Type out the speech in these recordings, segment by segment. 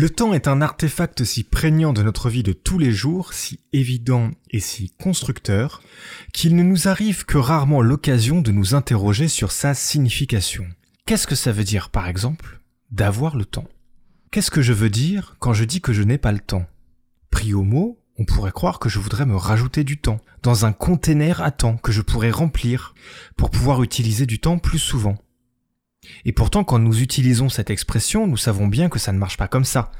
Le temps est un artefact si prégnant de notre vie de tous les jours, si évident et si constructeur, qu'il ne nous arrive que rarement l'occasion de nous interroger sur sa signification. Qu'est-ce que ça veut dire, par exemple, d'avoir le temps? Qu'est-ce que je veux dire quand je dis que je n'ai pas le temps? Pris au mot, on pourrait croire que je voudrais me rajouter du temps, dans un container à temps que je pourrais remplir, pour pouvoir utiliser du temps plus souvent. Et pourtant, quand nous utilisons cette expression, nous savons bien que ça ne marche pas comme ça.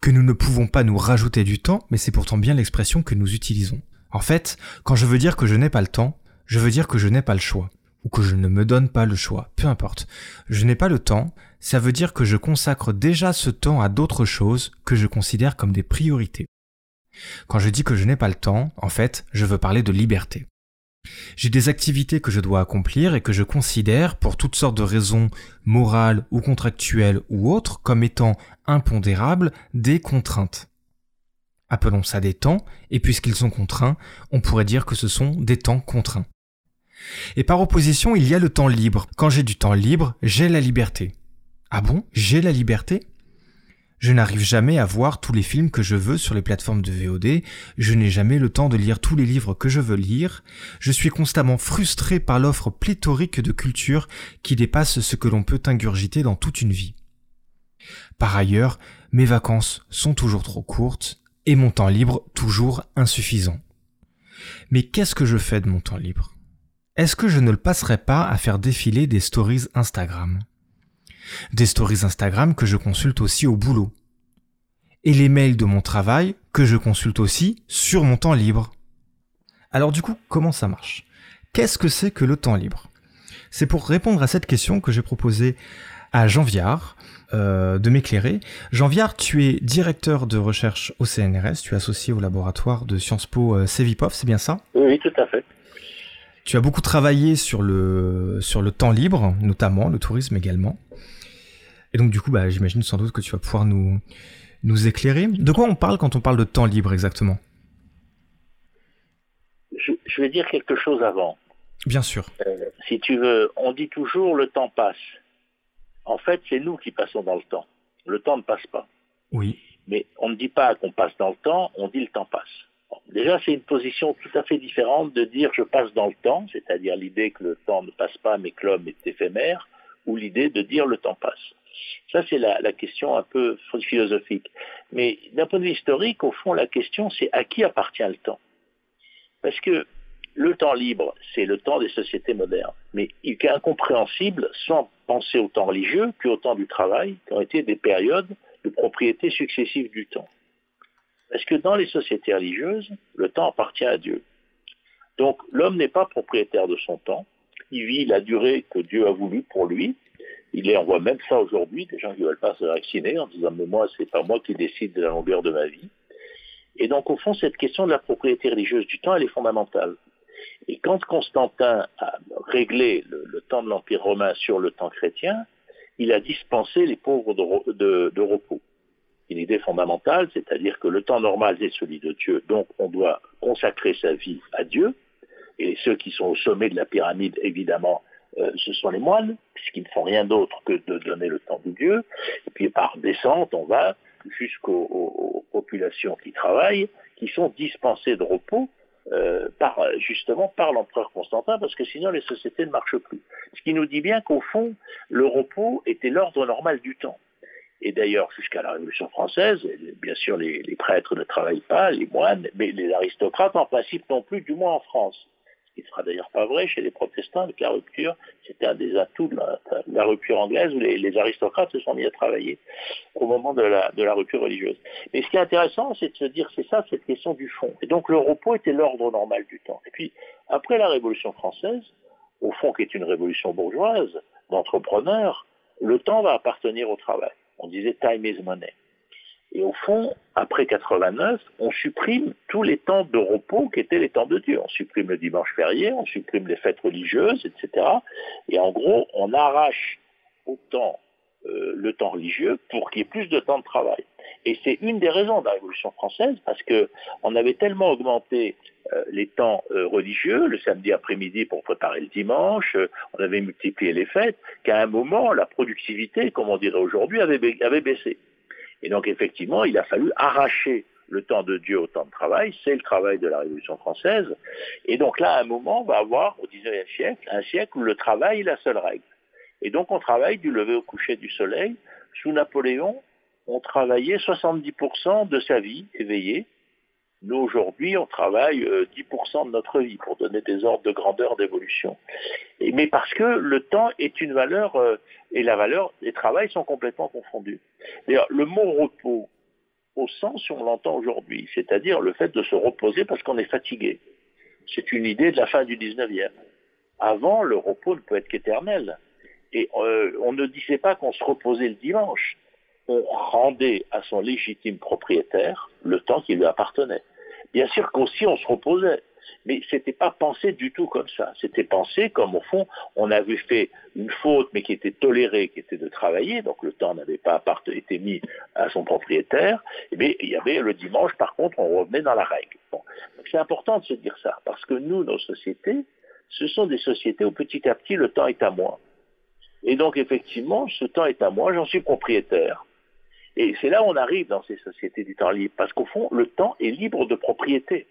Que nous ne pouvons pas nous rajouter du temps, mais c'est pourtant bien l'expression que nous utilisons. En fait, quand je veux dire que je n'ai pas le temps, je veux dire que je n'ai pas le choix, ou que je ne me donne pas le choix, peu importe. Je n'ai pas le temps, ça veut dire que je consacre déjà ce temps à d'autres choses que je considère comme des priorités. Quand je dis que je n'ai pas le temps, en fait, je veux parler de liberté. J'ai des activités que je dois accomplir et que je considère, pour toutes sortes de raisons morales ou contractuelles ou autres, comme étant impondérables, des contraintes. Appelons ça des temps, et puisqu'ils sont contraints, on pourrait dire que ce sont des temps contraints. Et par opposition, il y a le temps libre. Quand j'ai du temps libre, j'ai la liberté. Ah bon? J'ai la liberté? Je n'arrive jamais à voir tous les films que je veux sur les plateformes de VOD, je n'ai jamais le temps de lire tous les livres que je veux lire, je suis constamment frustré par l'offre pléthorique de culture qui dépasse ce que l'on peut ingurgiter dans toute une vie. Par ailleurs, mes vacances sont toujours trop courtes et mon temps libre toujours insuffisant. Mais qu'est-ce que je fais de mon temps libre? Est-ce que je ne le passerai pas à faire défiler des stories Instagram? Des stories Instagram que je consulte aussi au boulot. Et les mails de mon travail que je consulte aussi sur mon temps libre. Alors du coup, comment ça marche? Qu'est-ce que c'est que le temps libre? C'est pour répondre à cette question que j'ai proposé à Jean Viard euh, de m'éclairer. Jean Viard, tu es directeur de recherche au CNRS, tu es associé au laboratoire de Sciences Po euh, c'est bien ça? Oui, tout à fait. Tu as beaucoup travaillé sur le, sur le temps libre, notamment le tourisme également. Et donc du coup, bah, j'imagine sans doute que tu vas pouvoir nous, nous éclairer. De quoi on parle quand on parle de temps libre exactement? Je, vais dire quelque chose avant. Bien sûr. Euh, si tu veux, on dit toujours le temps passe. En fait, c'est nous qui passons dans le temps. Le temps ne passe pas. Oui. Mais on ne dit pas qu'on passe dans le temps, on dit le temps passe. déjà, c'est une position tout à fait différente de dire je passe dans le temps, c'est-à-dire l'idée que le temps ne passe pas mais que l'homme est éphémère, ou l'idée de dire le temps passe. Ça, c'est la, question un peu philosophique. Mais d'un point de vue historique, au fond, la question, c'est à qui appartient le temps? Parce que le temps libre, c'est le temps des sociétés modernes. Mais il est incompréhensible sans penser au temps religieux qu'au temps du travail, qui ont été des périodes de propriété successive du temps. Parce que dans les sociétés religieuses, le temps appartient à Dieu. Donc l'homme n'est pas propriétaire de son temps, il vit la durée que Dieu a voulu pour lui, il est, on voit même ça aujourd'hui, des gens qui ne veulent pas se vacciner en disant mais moi c'est pas moi qui décide de la longueur de ma vie. Et donc au fond cette question de la propriété religieuse du temps elle est fondamentale. Et quand Constantin a réglé le, temps de l'Empire romain sur le temps chrétien, il a dispensé les pauvres de, de repos. Une idée fondamentale, c'est-à-dire que le temps normal est celui de Dieu, donc on doit consacrer sa vie à Dieu. Et ceux qui sont au sommet de la pyramide, évidemment, euh, ce sont les moines, puisqu'ils ne font rien d'autre que de donner le temps de Dieu. Et puis par descente, on va jusqu'aux populations qui travaillent, qui sont dispensées de repos euh, par, justement par l'empereur Constantin, parce que sinon les sociétés ne marchent plus. Ce qui nous dit bien qu'au fond, le repos était l'ordre normal du temps. Et d'ailleurs, jusqu'à la Révolution française, bien sûr, les, les, prêtres ne travaillent pas, les moines, mais les aristocrates en principe non plus, du moins en France qui ne sera d'ailleurs pas vrai chez les protestants, avec la rupture, c'était un des atouts de la, rupture anglaise où les, aristocrates se sont mis à travailler au moment de la, de la rupture religieuse. Mais ce qui est intéressant, c'est de se dire, c'est ça, cette question du fond. Et donc le repos était l'ordre normal du temps. Et puis, après la Révolution française, au fond qui est une révolution bourgeoise, d'entrepreneurs, le temps va appartenir au travail. On disait time is money. Et au fond, après 89, on supprime tous les temps de repos qui étaient les temps de Dieu. On supprime le dimanche férié, on supprime les fêtes religieuses, etc. Et en gros, on arrache autant euh, le temps religieux pour qu'il y ait plus de temps de travail. Et c'est une des raisons de la Révolution française, parce qu'on avait tellement augmenté euh, les temps euh, religieux, le samedi après-midi pour préparer le dimanche, on avait multiplié les fêtes, qu'à un moment, la productivité, comme on dirait aujourd'hui, avait baissé. Et donc effectivement, il a fallu arracher le temps de Dieu au temps de travail, c'est le travail de la Révolution française. Et donc là, à un moment, on va avoir au XIXe siècle un siècle où le travail est la seule règle. Et donc on travaille du lever au coucher du soleil. Sous Napoléon, on travaillait 70% de sa vie éveillée. Nous, aujourd'hui, on travaille 10% euh, de notre vie pour donner des ordres de grandeur d'évolution. Mais parce que le temps est une valeur euh, et la valeur des travail sont complètement confondus. D'ailleurs, le mot repos, au sens où on l'entend aujourd'hui, c'est-à-dire le fait de se reposer parce qu'on est fatigué, c'est une idée de la fin du 19e. Avant, le repos ne peut être qu'éternel. Et euh, on ne disait pas qu'on se reposait le dimanche. On rendait à son légitime propriétaire le temps qui lui appartenait. Bien sûr qu'aussi on se reposait, mais c'était pas pensé du tout comme ça. C'était pensé comme au fond on avait fait une faute, mais qui était tolérée, qui était de travailler, donc le temps n'avait pas été mis à son propriétaire. Mais il y avait le dimanche, par contre, on revenait dans la règle. c'est important de se dire ça, parce que nous, nos sociétés, ce sont des sociétés où petit à petit le temps est à moi. Et donc effectivement, ce temps est à moi, j'en suis propriétaire. Et c'est là où on arrive dans ces sociétés du temps libre, parce qu'au fond, le temps est libre de propriété.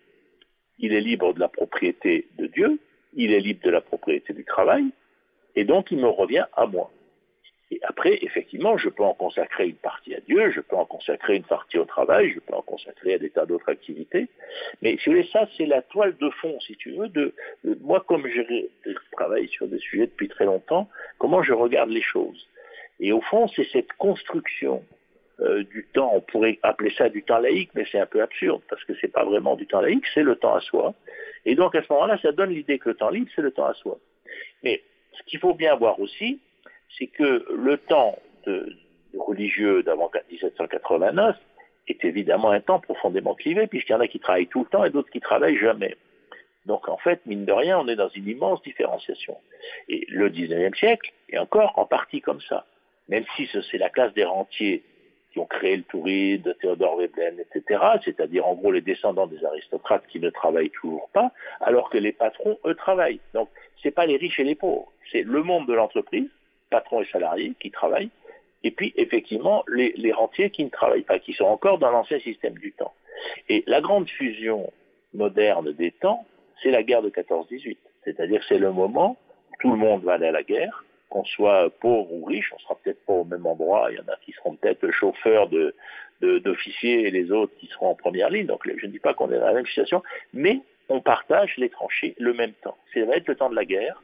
Il est libre de la propriété de Dieu, il est libre de la propriété du travail, et donc il me revient à moi. Et après, effectivement, je peux en consacrer une partie à Dieu, je peux en consacrer une partie au travail, je peux en consacrer à des tas d'autres activités. Mais si vous voulez, ça, c'est la toile de fond, si tu veux, de, moi, comme je, travaille sur des sujets depuis très longtemps, comment je regarde les choses. Et au fond, c'est cette construction euh, du temps, on pourrait appeler ça du temps laïque, mais c'est un peu absurde, parce que c'est pas vraiment du temps laïque, c'est le temps à soi. Et donc, à ce moment-là, ça donne l'idée que le temps libre, c'est le temps à soi. Mais ce qu'il faut bien voir aussi, c'est que le temps de, religieux d'avant 1789 est évidemment un temps profondément clivé, puisqu'il y en a qui travaillent tout le temps et d'autres qui travaillent jamais. Donc en fait, mine de rien, on est dans une immense différenciation. Et le 19e siècle est encore en partie comme ça. Même si c'est la classe des rentiers qui ont créé le tourisme, de Théodore Veblen, etc., c'est-à-dire en gros les descendants des aristocrates qui ne travaillent toujours pas, alors que les patrons, eux, travaillent. Donc, ce n'est pas les riches et les pauvres, c'est le monde de l'entreprise patrons et salariés qui travaillent, et puis effectivement les, rentiers qui ne travaillent pas, qui sont encore dans l'ancien système du temps. Et la grande fusion moderne des temps, c'est la guerre de 14-18. C'est-à-dire c'est le moment où tout le monde va aller à la guerre, qu'on soit pauvre ou riche, on sera peut-être pas au même endroit, il y en a qui seront peut-être chauffeurs de, d'officiers et les autres qui seront en première ligne, donc je ne dis pas qu'on est dans la même situation, mais on partage les tranchées le même temps. Ça va être le temps de la guerre,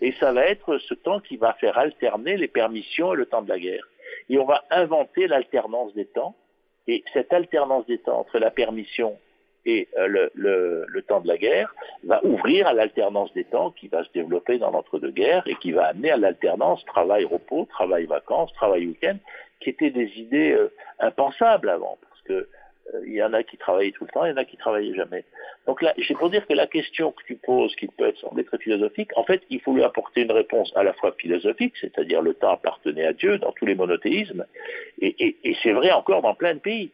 et ça va être ce temps qui va faire alterner les permissions et le temps de la guerre. Et on va inventer l'alternance des temps. Et cette alternance des temps entre la permission et euh, le, temps de la guerre va ouvrir à l'alternance des temps qui va se développer dans l'entre-deux-guerres et qui va amener à l'alternance travail-repos, travail-vacances, travail-week-end, qui étaient des idées euh, impensables avant. Parce que euh, il y en a qui travaillaient tout le temps, il y en a qui travaillaient jamais. Donc là, c'est pour dire que la question que tu poses, qui peut être sembler très philosophique, en fait, il faut lui apporter une réponse à la fois philosophique, c'est-à-dire le temps appartenait à Dieu dans tous les monothéismes, et, c'est vrai encore dans plein de pays.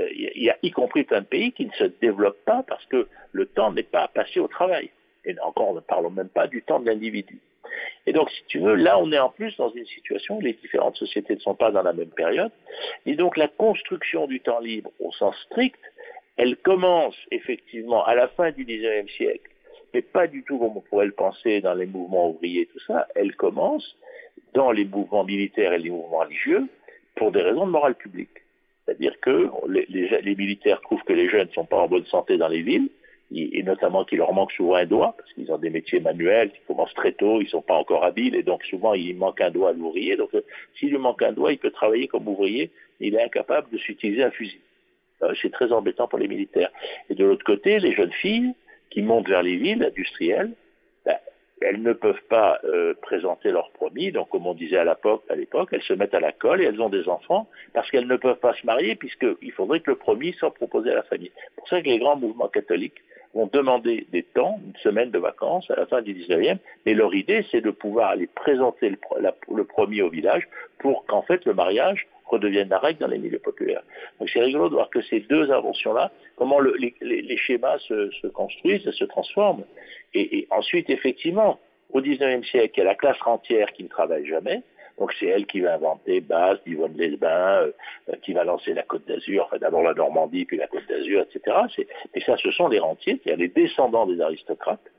Euh, il y a y compris plein de pays qui ne se développent pas parce que le temps n'est pas passé au travail. Et encore, ne parlons même pas du temps de l'individu. Et donc, si tu veux, là, on est en plus dans une situation où les différentes sociétés ne sont pas dans la même période. Et donc, la construction du temps libre au sens strict, elle commence effectivement à la fin du XIXe siècle, mais pas du tout comme on pourrait le penser dans les mouvements ouvriers, tout ça. Elle commence dans les mouvements militaires et les mouvements religieux pour des raisons de morale publique. C'est-à-dire que les, les militaires trouvent que les jeunes ne sont pas en bonne santé dans les villes, et notamment qu'il leur manque souvent un doigt, parce qu'ils ont des métiers manuels qui commencent très tôt, ils ne sont pas encore habiles, et donc souvent il manque un doigt à l'ouvrier. Donc euh, s'il lui manque un doigt, il peut travailler comme ouvrier, mais il est incapable de s'utiliser un fusil. Euh, c'est très embêtant pour les militaires. Et de l'autre côté, les jeunes filles qui montent vers les villes industrielles, ben, elles ne peuvent pas euh, présenter leur promis, donc comme on disait à l'époque, elles se mettent à la colle et elles ont des enfants parce qu'elles ne peuvent pas se marier puisqu'il faudrait que le promis soit proposé à la famille. C'est pour ça que les grands mouvements catholiques vont demander des temps, une semaine de vacances à la fin du 19e, et leur idée c'est de pouvoir aller présenter le, le promis au village pour qu'en fait le mariage redevienne la règle dans les milieux populaires. Donc c'est rigolo de voir que ces deux inventions-là, comment le, les, les, schémas se, se, construisent se transforment. Et, ensuite, effectivement, au 19e siècle, il y a la classe rentière qui ne travaille jamais, donc c'est elle qui va inventer Basse, Yvonne Lesbain, euh, qui va lancer la Côte d'Azur, enfin d'abord la Normandie, puis la Côte d'Azur, etc. Mais ça, ce sont les rentiers, c'est-à-dire les descendants des aristocrates.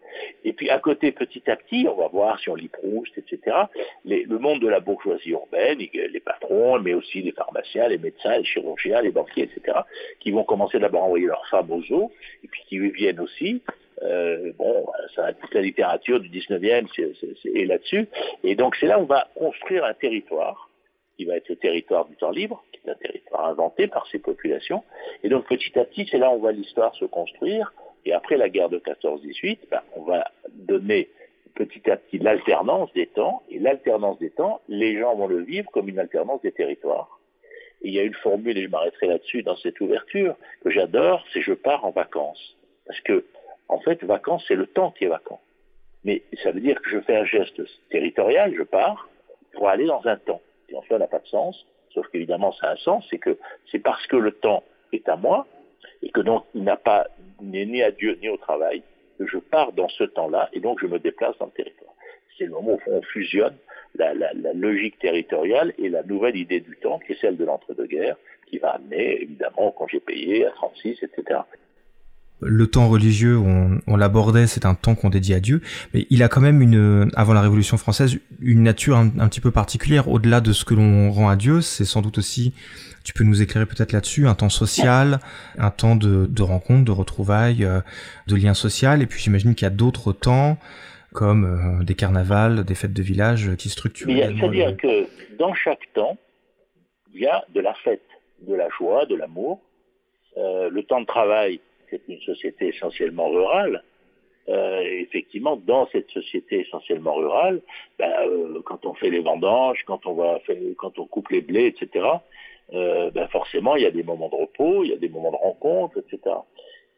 Et puis à côté, petit à petit, on va voir si on lit Proust, etc., le monde de la bourgeoisie urbaine, les patrons, mais aussi les pharmaciens, les médecins, les chirurgiens, les banquiers, etc., qui vont commencer d'abord à envoyer leurs femmes aux eaux, et puis qui viennent aussi, euh, bon, ça, toute la littérature du 19e est là-dessus. Et donc c'est là où on va construire un territoire qui va être le territoire du temps libre, qui est un territoire inventé par ces populations. Et donc petit à petit, c'est là où on voit l'histoire se construire. Et après la guerre de 14-18, ben, on va donner petit à petit l'alternance des temps. Et l'alternance des temps, les gens vont le vivre comme une alternance des territoires. Et il y a une formule, et je m'arrêterai là-dessus dans cette ouverture, que j'adore, c'est je pars en vacances. Parce que en fait, vacances, c'est le temps qui est vacant. Mais ça veut dire que je fais un geste territorial, je pars, pour aller dans un temps. Et en fait, ça n'a pas de sens, sauf qu'évidemment, ça a un sens, c'est que c'est parce que le temps est à moi, et que donc il n'a pas, n'est ni à Dieu ni au travail, que je pars dans ce temps-là, et donc je me déplace dans le territoire. C'est le moment où on fusionne la, la, logique territoriale et la nouvelle idée du temps, qui est celle de l'entre-deux-guerres, qui va amener évidemment au congé payé, à 36, etc le temps religieux, on, on l'abordait, c'est un temps qu'on dédie à Dieu, mais il a quand même une, avant la Révolution française, une nature un, petit peu particulière. Au-delà de ce que l'on rend à Dieu, c'est sans doute aussi, tu peux nous éclairer peut-être là-dessus, un temps social, un temps de, de rencontres, de retrouvailles, euh, de liens sociaux, et puis j'imagine qu'il y a d'autres temps, comme euh, des carnavals, des fêtes de village qui structurent. C'est-à-dire que dans chaque temps, il y a de la fête, de la joie, de l'amour. Euh, le temps de travail, c'est une société essentiellement rurale. Euh, effectivement, dans cette société essentiellement rurale, ben, euh, quand on fait les vendanges, quand on va faire, quand on coupe les blés, etc., euh, ben forcément, il y a des moments de repos, il y a des moments de rencontre, etc.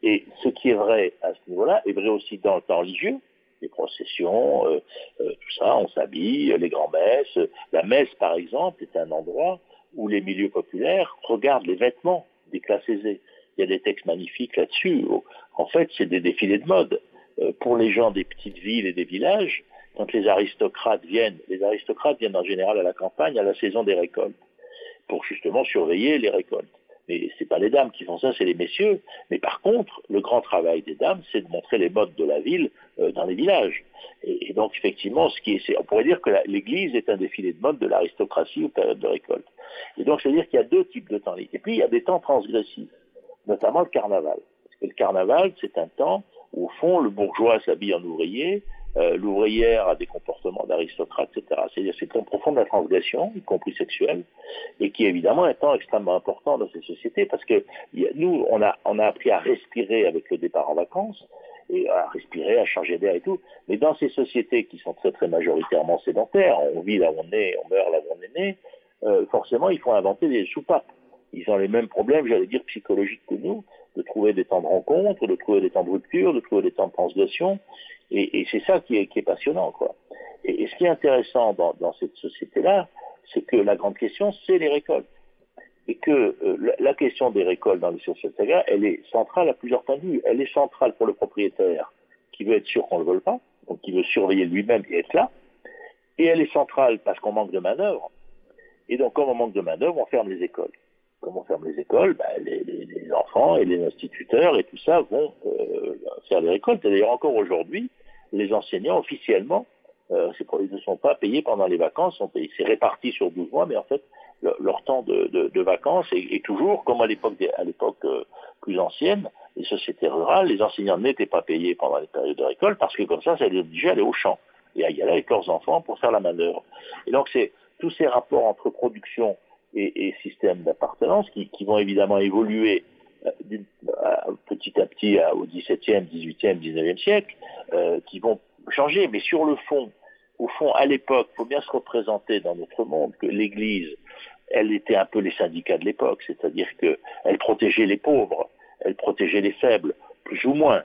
Et ce qui est vrai à ce niveau-là est vrai aussi dans le temps religieux, les processions, euh, tout ça, on s'habille, les grands-messes. La messe, par exemple, est un endroit où les milieux populaires regardent les vêtements des classes aisées il y a des textes magnifiques là-dessus. En fait, c'est des défilés de mode. Euh, pour les gens des petites villes et des villages, quand les aristocrates viennent, les aristocrates viennent en général à la campagne à la saison des récoltes, pour justement surveiller les récoltes. Mais c'est pas les dames qui font ça, c'est les messieurs. Mais par contre, le grand travail des dames, c'est de montrer les modes de la ville euh, dans les villages. Et, donc, effectivement, ce qui est, on pourrait dire que l'Église est un défilé de mode de l'aristocratie aux périodes de récolte. Et donc, c'est-à-dire qu'il y a deux types de temps. Et puis, il y a des temps transgressifs notamment le carnaval. Parce que le carnaval, c'est un temps où, au fond, le bourgeois s'habille en ouvrier, euh, l'ouvrière a des comportements d'aristocrate, etc. C'est-à-dire c'est un profond de la transgression, y compris sexuelle, et qui est évidemment un temps extrêmement important dans ces sociétés, parce que nous, on a, on a appris à respirer avec le départ en vacances, et à respirer, à changer d'air et tout. Mais dans ces sociétés qui sont très très majoritairement sédentaires, on vit là où on est, on meurt là où on est né, euh, forcément il faut inventer des soupapes ils ont les mêmes problèmes, j'allais dire, psychologiques que nous, de trouver des temps de rencontre, de trouver des temps de rupture, de trouver des temps de transgression. Et, et c'est ça qui est, qui est, passionnant, quoi. Et, et, ce qui est intéressant dans, dans cette société-là, c'est que la grande question, c'est les récoltes. Et que euh, la, question des récoltes dans le saga, elle est centrale à plusieurs points de vue. Elle est centrale pour le propriétaire qui veut être sûr qu'on ne le vole pas, donc qui veut surveiller lui-même et être là. Et elle est centrale parce qu'on manque de main-d'œuvre. Et donc, comme on manque de main-d'œuvre, on ferme les écoles comme on ferme les écoles, bah, les, enfants et les instituteurs et tout ça vont euh, faire des récoltes. D'ailleurs, encore aujourd'hui, les enseignants, officiellement, euh, ils ne sont pas payés pendant les vacances, c'est réparti sur 12 mois, mais en fait, le, leur temps de, vacances est, toujours, comme à l'époque à l'époque euh, plus ancienne, les sociétés rurales, les enseignants n'étaient pas payés pendant les périodes de récolte parce que comme ça, ça les obligeait à aller au champ et à y aller avec leurs enfants pour faire la manœuvre. Et donc, c'est tous ces rapports entre production et, et systèmes d'appartenance qui, qui, vont évidemment évoluer euh, petit à petit au XVIIe, XVIIIe, XIXe siècle, euh, qui vont changer, mais sur le fond, au fond, à l'époque, il faut bien se représenter dans notre monde que l'Église, elle était un peu les syndicats de l'époque, c'est-à-dire qu'elle protégeait les pauvres, elle protégeait les faibles, plus ou moins.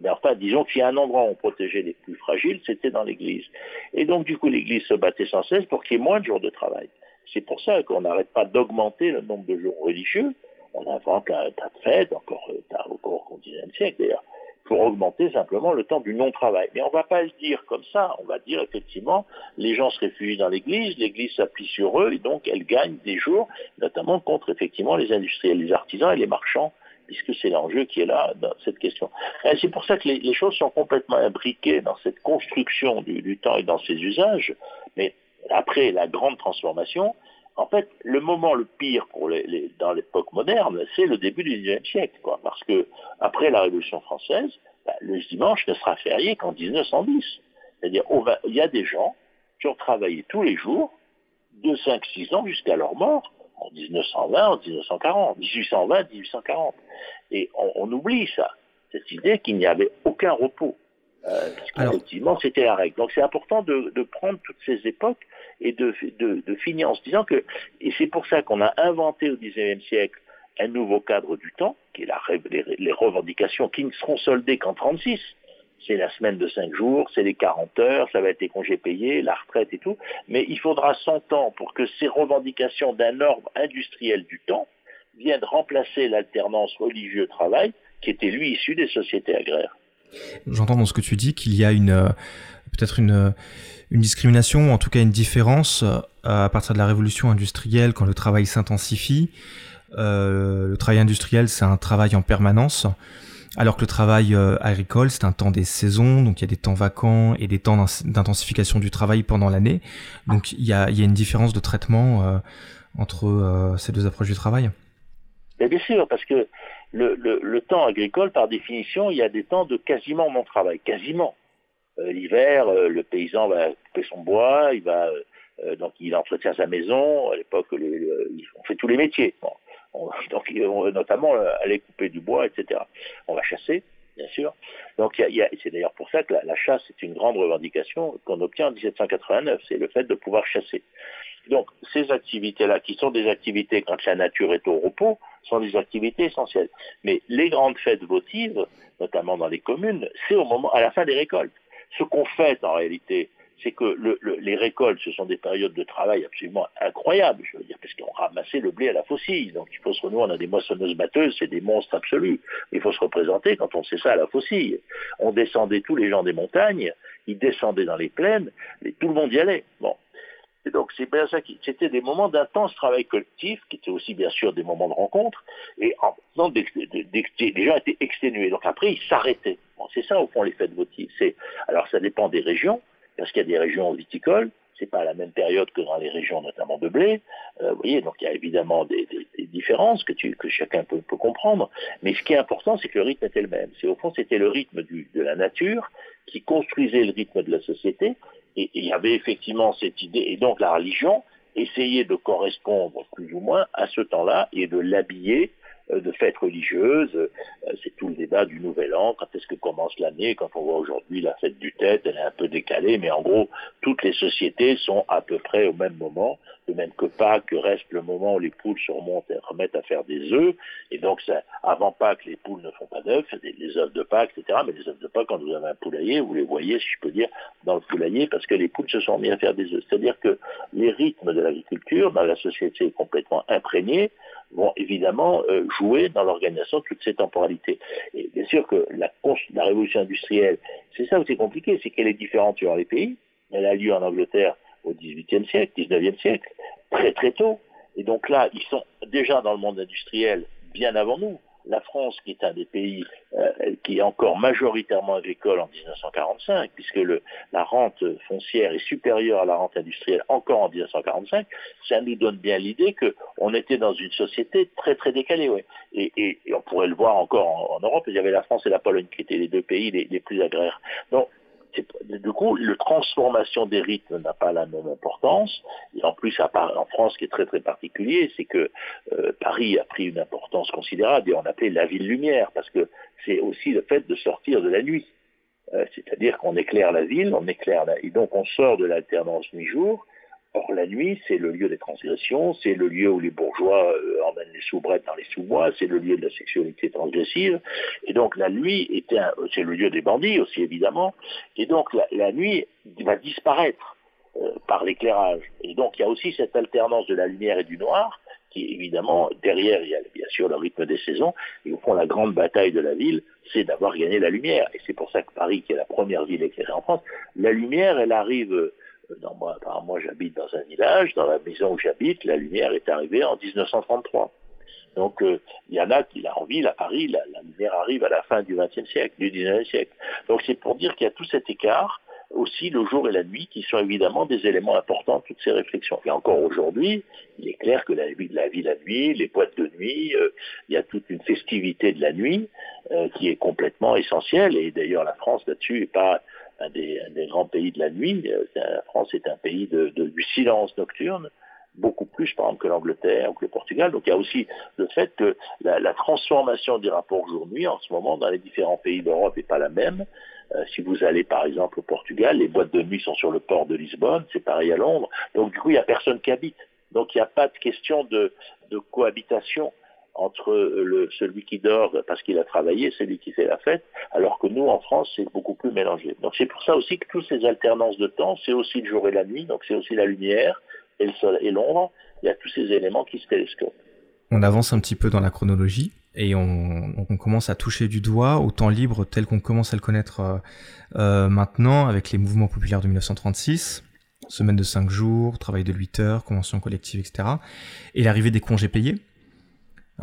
Mais enfin, disons qu'il y a un endroit où on protégeait les plus fragiles, c'était dans l'Église. Et donc, du coup, l'Église se battait sans cesse pour qu'il y ait moins de jours de travail. C'est pour ça qu'on n'arrête pas d'augmenter le nombre de jours religieux. On invente un tas de fêtes, encore, euh, encore au XIXe siècle d'ailleurs, pour augmenter simplement le temps du non-travail. Mais on ne va pas le dire comme ça. On va dire effectivement, les gens se réfugient dans l'Église, l'Église s'appuie sur eux et donc elle gagne des jours, notamment contre effectivement les industriels, les artisans et les marchands puisque c'est l'enjeu qui est là dans cette question. C'est pour ça que les, choses sont complètement imbriquées dans cette construction du, temps et dans ses usages, mais après la grande transformation, en fait, le moment le pire pour les, dans l'époque moderne, c'est le début du XIXe siècle, quoi, parce que après la Révolution française, bah, le dimanche ne sera férié qu'en 1910. C'est-à-dire, il y a des gens qui ont travaillé tous les jours, de 5-6 ans jusqu'à leur mort, en 1920, en 1940, 1820, 1840. Et on, oublie ça, cette idée qu'il n'y avait aucun repos. Euh, effectivement, c'était la règle. Donc c'est important de, prendre toutes ces époques et de, de, finir en se disant que, et c'est pour ça qu'on a inventé au XIXe siècle un nouveau cadre du temps, qui est les revendications qui ne seront soldées qu'en 36, c'est la semaine de 5 jours, c'est les 40 heures, ça va être les congés payés, la retraite et tout, mais il faudra 100 ans pour que ces revendications d'un ordre industriel du temps viennent remplacer l'alternance religieux-travail qui était lui issu des sociétés agraires. J'entends dans ce que tu dis qu'il y a une euh, peut-être une, une discrimination, ou en tout cas une différence euh, à partir de la révolution industrielle quand le travail s'intensifie. Euh, le travail industriel, c'est un travail en permanence. Alors que le travail euh, agricole, c'est un temps des saisons, donc il y a des temps vacants et des temps d'intensification du travail pendant l'année. Donc il y a, une différence de traitement euh, entre euh, ces deux approches du travail. bien sûr, parce que le, temps agricole, par définition, il y a des temps de quasiment non-travail, quasiment. L'hiver, le paysan va couper son bois, il va donc il entretient sa maison. À l'époque, on fait tous les métiers. donc, notamment euh, aller couper du bois, etc. On va chasser, bien sûr. Donc, c'est d'ailleurs pour ça que la, chasse est une grande revendication qu'on obtient en 1789, c'est le fait de pouvoir chasser. Donc, ces activités-là, qui sont des activités quand la nature est au repos, sont des activités essentielles. Mais les grandes fêtes votives, notamment dans les communes, c'est au moment, à la fin des récoltes. Ce qu'on fait en réalité, c'est que les récoltes, ce sont des périodes de travail absolument incroyables, je veux dire, parce qu'on ramassait le blé à la faucille. Donc il faut se renouer, on a des moissonneuses batteuses, c'est des monstres absolus. Il faut se représenter quand on sait ça à la faucille. On descendait tous les gens des montagnes, ils descendaient dans les plaines, et tout le monde y allait. Bon. Et donc c'est bien ça qui, c'était des moments d'intense travail collectif, qui étaient aussi bien sûr des moments de rencontre, et en faisant les gens étaient exténués. Donc après ils s'arrêtaient. Bon, c'est ça au fond les fêtes votives. C'est, alors ça dépend des régions parce qu'il y a des régions viticoles, c'est pas à la même période que dans les régions notamment de blé. Euh, vous voyez, donc il y a évidemment des, différences que, que chacun peut, comprendre. Mais ce qui est important, c'est que le rythme était le même. C'est au fond, c'était le rythme de la nature qui construisait le rythme de la société. Et, il y avait effectivement cette idée. Et donc la religion essayait de correspondre plus ou moins à ce temps-là et de l'habiller euh, de fêtes religieuses. Euh, c'est tout le débat du Nouvel An, quand est-ce que commence l'année, quand on voit aujourd'hui la fête du Tête, elle est un peu décalée, mais en gros, toutes les sociétés sont à peu près au même moment, de même que Pâques reste le moment où les poules se remontent et remettent à faire des œufs, et donc ça, avant Pâques, les poules ne font pas d'œufs, des, les œufs de Pâques, etc., mais les œufs de Pâques, quand vous avez un poulailler, vous les voyez, si je peux dire, dans le poulailler, parce que les poules se sont mises à faire des œufs. C'est-à-dire que les rythmes de l'agriculture dans la société complètement imprégnés vont évidemment euh, jouer dans l'organisation de toutes ces temporalités. Et bien sûr que la, la révolution industrielle, c'est ça où c'est compliqué, c'est qu'elle est différente sur les pays. Elle a lieu en Angleterre au XVIIIe siècle, XIXe siècle, très très tôt. Et donc là, ils sont déjà dans le monde industriel bien avant nous la France, qui est un des pays euh, qui est encore majoritairement agricole en 1945, puisque la rente foncière est supérieure à la rente industrielle encore en 1945, ça nous donne bien l'idée qu'on était dans une société très très décalée. Et, on pourrait le voir encore en, Europe, il y avait la France et la Pologne qui étaient les deux pays les, les plus agraires. Donc du coup, la transformation des rythmes n'a pas la même importance. Et en plus, en France, ce qui est très très particulier, c'est que euh, Paris a pris une importance considérable et on appelait la ville lumière, parce que c'est aussi le fait de sortir de la nuit. Euh, c'est-à-dire qu'on éclaire la ville, on éclaire la... et donc on sort de l'alternance nuit-jour. Or la nuit, c'est le lieu des transgressions, c'est le lieu où les bourgeois euh, emmènent les soubrettes dans les sous-bois, c'est le lieu de la sexualité transgressive. Et donc la nuit était, c'est le lieu des bandits aussi évidemment. Et donc la, nuit va disparaître euh, par l'éclairage. Et donc il y a aussi cette alternance de la lumière et du noir qui évidemment, derrière, il y a bien sûr le rythme des saisons, et au fond, la grande bataille de la ville, c'est d'avoir gagné la lumière. Et c'est pour ça que Paris, qui est la première ville éclairée en France, la lumière, elle arrive, dans moi, moi j'habite dans un village, dans la maison où j'habite, la lumière est arrivée en 1933. Donc euh, il y en a qui, en ville, à Paris, la, la lumière arrive à la fin du XXe siècle, du XIXe siècle. Donc c'est pour dire qu'il y a tout cet écart, aussi le jour et la nuit, qui sont évidemment des éléments importants toutes ces réflexions. Et encore aujourd'hui, il est clair que la vie, la vie la nuit, les boîtes de nuit, euh, il y a toute une festivité de la nuit euh, qui est complètement essentielle. Et d'ailleurs, la France là-dessus n'est pas un des, grands pays de la nuit. Euh, la France est un pays de, du silence nocturne beaucoup plus, par exemple, que l'Angleterre ou que le Portugal. Donc il y a aussi le fait que la, la transformation des rapports jour-nuit en ce moment dans les différents pays d'Europe n'est pas la même. Euh, si vous allez par exemple au Portugal, les boîtes de nuit sont sur le port de Lisbonne, c'est pareil à Londres. Donc du coup, il n'y a personne qui habite. Donc il n'y a pas de question de, cohabitation entre le, celui qui dort parce qu'il a travaillé celui qui fait la fête, alors que nous, en France, c'est beaucoup plus mélangé. Donc c'est pour ça aussi que toutes ces alternances de temps, c'est aussi le jour et la nuit, donc c'est aussi la lumière et le sol et l'ombre, il y a tous ces éléments qui se télescopent. On avance un petit peu dans la chronologie et on, on, commence à toucher du doigt au temps libre tel qu'on commence à le connaître euh, euh maintenant avec les mouvements populaires de 1936, semaine de 5 jours, travail de 8 heures, convention collective, etc. Et l'arrivée des congés payés.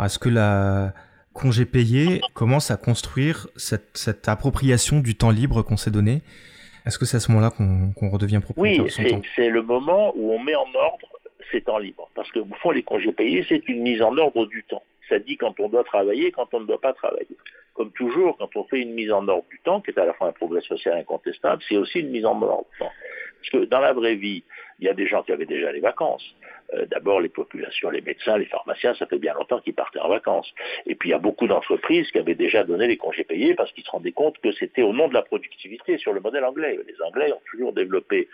Est-ce que la congé payé commence à construire cette, cette appropriation du temps libre qu'on s'est donné? Est-ce que c'est à ce moment-là qu'on redevient propriétaire de Oui, c'est le moment où on met en ordre ces temps libres. Parce que, au fond, les congés payés, c'est une mise en ordre du temps ça dit quand on doit travailler quand on ne doit pas travailler. Comme toujours, quand on fait une mise en ordre du temps, qui est à la fois un progrès social incontestable, c'est aussi une mise en ordre du temps. Parce que dans la vraie vie, il y a des gens qui avaient déjà les vacances. Euh, d'abord, les populations, les médecins, les pharmaciens, ça fait bien longtemps qu'ils partaient en vacances. Et puis, il y a beaucoup d'entreprises qui avaient déjà donné les congés payés parce qu'ils se rendaient compte que c'était au nom de la productivité, sur le modèle anglais. Les Anglais ont toujours développé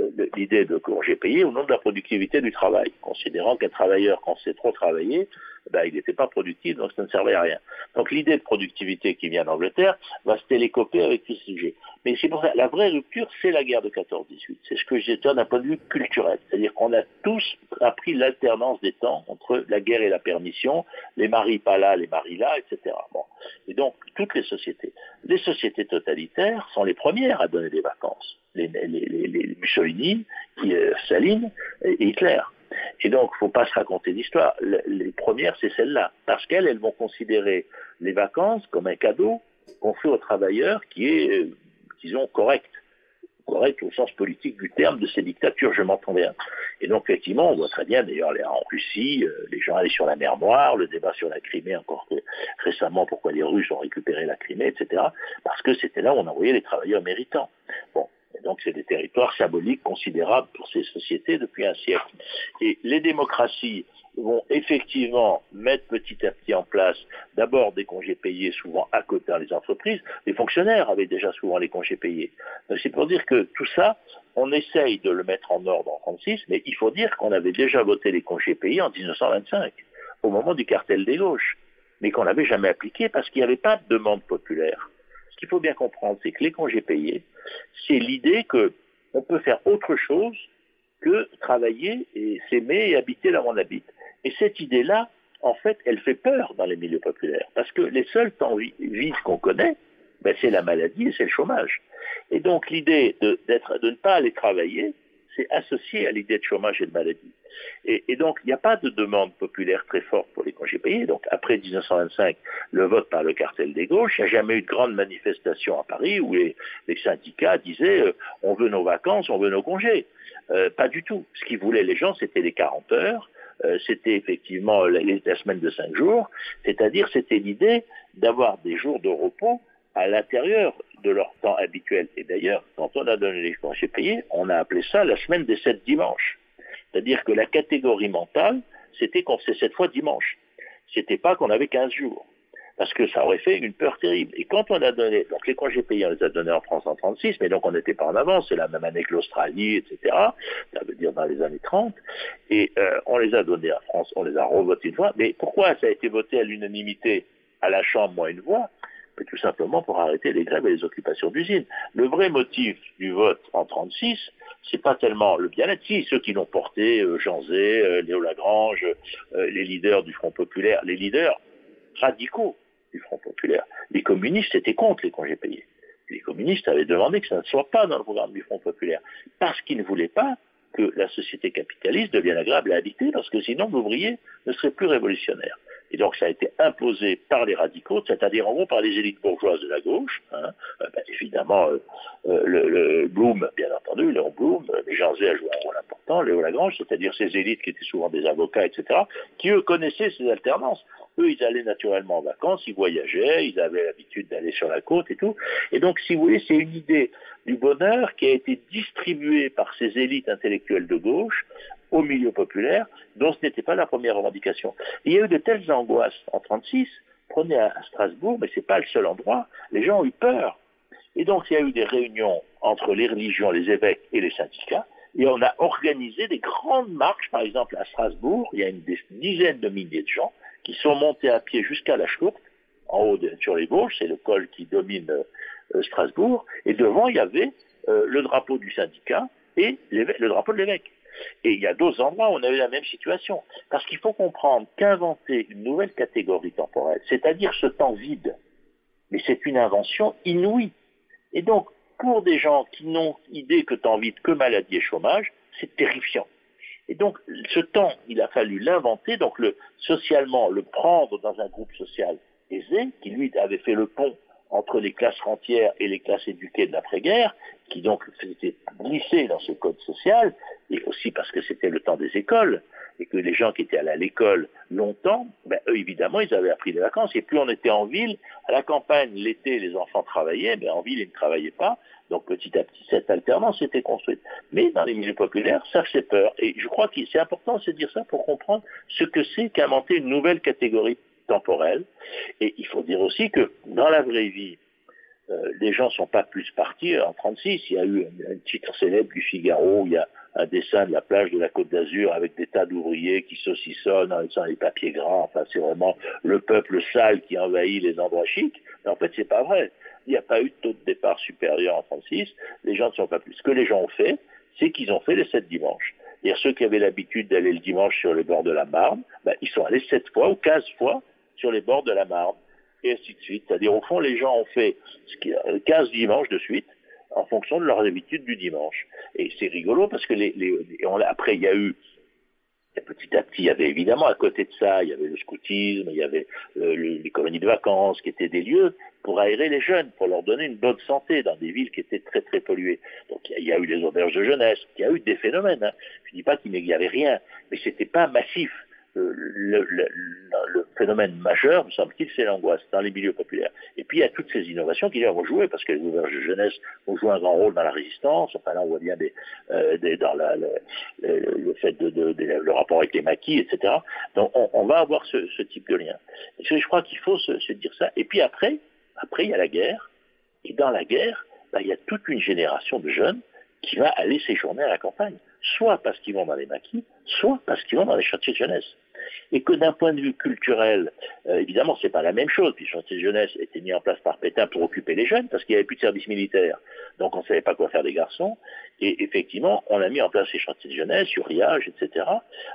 euh, l'idée de congés payés au nom de la productivité du travail, considérant qu'un travailleur, quand c'est trop travaillé, ben, il n'était pas productif, donc ça ne servait à rien. Donc l'idée de productivité qui vient d'Angleterre va se télécoper avec ce sujet. Mais c'est pour ça, la vraie rupture, c'est la guerre de 14-18. C'est ce que dit d'un point de vue culturel. C'est-à-dire qu'on a tous appris l'alternance des temps entre la guerre et la permission, les maris pas là, les maris là, etc. Bon. Et donc, toutes les sociétés. Les sociétés totalitaires sont les premières à donner des vacances. Les, les, Mussolini, euh, Staline et Hitler. Et donc, il ne faut pas se raconter d'histoire. Les premières, c'est celles-là. Parce qu'elles, elles vont considérer les vacances comme un cadeau qu'on fait aux travailleurs qui est, euh, disons, correct. Correct au sens politique du terme de ces dictatures, je m'entends bien. Et donc, effectivement, on voit très bien, d'ailleurs, en Russie, euh, les gens allaient sur la mer Noire, le débat sur la Crimée, encore que récemment, pourquoi les Russes ont récupéré la Crimée, etc. Parce que c'était là où on envoyait les travailleurs méritants. Bon, donc c'est des territoires symboliques considérables pour ces sociétés depuis un siècle. Et les démocraties vont effectivement mettre petit à petit en place d'abord des congés payés souvent à côté dans les entreprises. Les fonctionnaires avaient déjà souvent les congés payés. C'est pour dire que tout ça, on essaye de le mettre en ordre en 36, mais il faut dire qu'on avait déjà voté les congés payés en 1925, au moment du cartel des gauches, mais qu'on n'avait jamais appliqué parce qu'il n'y avait pas de demande populaire. Ce qu'il faut bien comprendre, c'est que les congés payés, c'est l'idée qu'on peut faire autre chose que travailler et s'aimer et habiter là où on habite. Et cette idée-là, en fait, elle fait peur dans les milieux populaires, parce que les seuls temps vides qu'on connaît, ben, c'est la maladie et c'est le chômage. Et donc l'idée de ne pas aller travailler, c'est associé à l'idée de chômage et de maladie. Et, donc, il n'y a pas de demande populaire très forte pour les congés payés. Donc, après 1925, le vote par le cartel des gauches, il n'y a jamais eu de grande manifestation à Paris où les, syndicats disaient euh, on veut nos vacances, on veut nos congés. Euh, pas du tout. Ce qu'ils voulaient les gens, c'était les 40 heures, euh, c'était effectivement la, la, semaine de 5 jours, c'est-à-dire c'était l'idée d'avoir des jours de repos à l'intérieur de leur temps habituel. Et d'ailleurs, quand on a donné les congés payés, on a appelé ça la semaine des 7 dimanches. C'est-à-dire que la catégorie mentale, c'était qu'on faisait cette fois dimanche. C'était pas qu'on avait 15 jours. parce que ça aurait fait une peur terrible. Et quand on a donné, donc les congés payés, on les a donnés en France en 36, mais donc on n'était pas en avance, c'est la même année que l'Australie, etc. Ça veut dire dans les années 30. Et euh, on les a donnés en France, on les a revotés une fois. Mais pourquoi ça a été voté à l'unanimité à la Chambre, moins une voix mais tout simplement pour arrêter les grèves et les occupations d'usines. Le vrai motif du vote en 36, c'est pas tellement le bien-être. Si, ceux qui l'ont porté, euh, Jean Zé, euh, Léo Lagrange, euh, les leaders du Front Populaire, les leaders radicaux du Front Populaire. Les communistes étaient contre les congés payés. Les communistes avaient demandé que ça ne soit pas dans le programme du Front Populaire, parce qu'ils ne voulaient pas que la société capitaliste devienne agréable à habiter, parce que sinon l'ouvrier ne serait plus révolutionnaire. Et donc ça a été imposé par les radicaux, c'est-à-dire en gros par les élites bourgeoises de la gauche. Hein. Euh, ben, évidemment, euh, euh, le, le, Blum, bien entendu, Léon Blum, mais Jean Zé a joué un rôle important, Léo Lagrange, c'est-à-dire ces élites qui étaient souvent des avocats, etc., qui eux connaissaient ces alternances. Eux, ils allaient naturellement en vacances, ils voyageaient, ils avaient l'habitude d'aller sur la côte et tout. Et donc, si vous voulez, c'est une idée du bonheur qui a été distribuée par ces élites intellectuelles de gauche au milieu populaire, dont ce n'était pas la première revendication. il y a eu de telles angoisses en 36, prenez à Strasbourg, mais ce n'est pas le seul endroit, les gens ont eu peur. Et donc il y a eu des réunions entre les religions, les évêques et les syndicats, et on a organisé des grandes marches, par exemple à Strasbourg, il y a une dizaine de milliers de gens qui sont montés à pied jusqu'à la Schlourte, en haut de, sur les Vosges, c'est le col qui domine euh, Strasbourg, et devant il y avait euh, le drapeau du syndicat et le drapeau de l'évêque. Et il y a d'autres endroits où on a eu la même situation. Parce qu'il faut comprendre qu'inventer une nouvelle catégorie temporelle, c'est-à-dire ce temps vide, mais c'est une invention inouïe. Et donc, pour des gens qui n'ont idée que temps vide, que maladie et chômage, c'est terrifiant. Et donc, ce temps, il a fallu l'inventer, donc le, socialement, le prendre dans un groupe social aisé, qui lui avait fait le pont entre les classes rentières et les classes éduquées de l'après-guerre, qui donc s'étaient glissées dans ce code social, et aussi parce que c'était le temps des écoles, et que les gens qui étaient allés à l'école longtemps, ben, eux évidemment, ils avaient appris des vacances, et plus on était en ville, à la campagne, l'été, les enfants travaillaient, mais en ville, ils ne travaillaient pas, donc petit à petit, cette alternance s'était construite. Mais dans les milieux populaires, ça fait peur, et je crois que c'est important de se dire ça pour comprendre ce que c'est qu'inventer une nouvelle catégorie temporelle, et il faut dire aussi que dans la vraie vie, euh, les gens ne sont pas plus partis en 36. Il y a eu un, titre célèbre du Figaro, il y a un dessin de la plage de la Côte d'Azur avec des tas d'ouvriers qui saucissonnent en faisant les papiers gras. Enfin, c'est vraiment le peuple sale qui envahit les endroits chics. Mais en fait, c'est pas vrai. Il n'y a pas eu de taux de départ supérieur en 36. Les gens ne sont pas plus. Ce que les gens ont fait, c'est qu'ils ont fait les sept dimanches. cest ceux qui avaient l'habitude d'aller le dimanche sur les bords de la Marne, ben, ils sont allés sept fois ou quinze fois sur les bords de la Marne et ainsi de suite. C'est-à-dire, au fond, les gens ont fait 15 dimanches de suite en fonction de leurs habitudes du dimanche. Et c'est rigolo parce que les, après, il y a eu petit à petit, il y avait évidemment à côté de ça, il y avait le scoutisme, il y avait les colonies de vacances qui étaient des lieux pour aérer les jeunes, pour leur donner une bonne santé dans des villes qui étaient très très polluées. Donc il y a, eu les auberges de jeunesse, il y a eu des phénomènes. Hein. Je ne dis pas qu'il n'y avait rien, mais c'était pas massif le, phénomène majeur, me semble-t-il, c'est l'angoisse dans les milieux populaires. Et puis il y a toutes ces innovations qui vont jouer, parce que les ouverges de jeunesse ont joué un grand rôle dans la résistance. Enfin là, on voit bien euh, dans le, fait de, le rapport avec les maquis, etc. Donc on, va avoir ce, type de lien. Je crois qu'il faut se, se, dire ça. Et puis après, après il y a la guerre. Et dans la guerre, bah, il y a toute une génération de jeunes qui va aller séjourner à la campagne, soit parce qu'ils vont dans les maquis, soit parce qu'ils vont dans les chantiers de jeunesse et que d'un point de vue culturel, euh, évidemment, c'est pas la même chose. Puis le chantier de jeunesse était mis en place par Pétain pour occuper les jeunes, parce qu'il n'y avait plus de service militaire, donc on ne savait pas quoi faire des garçons. Et effectivement, on a mis en place ces chantiers de jeunesse, Uriage, etc.,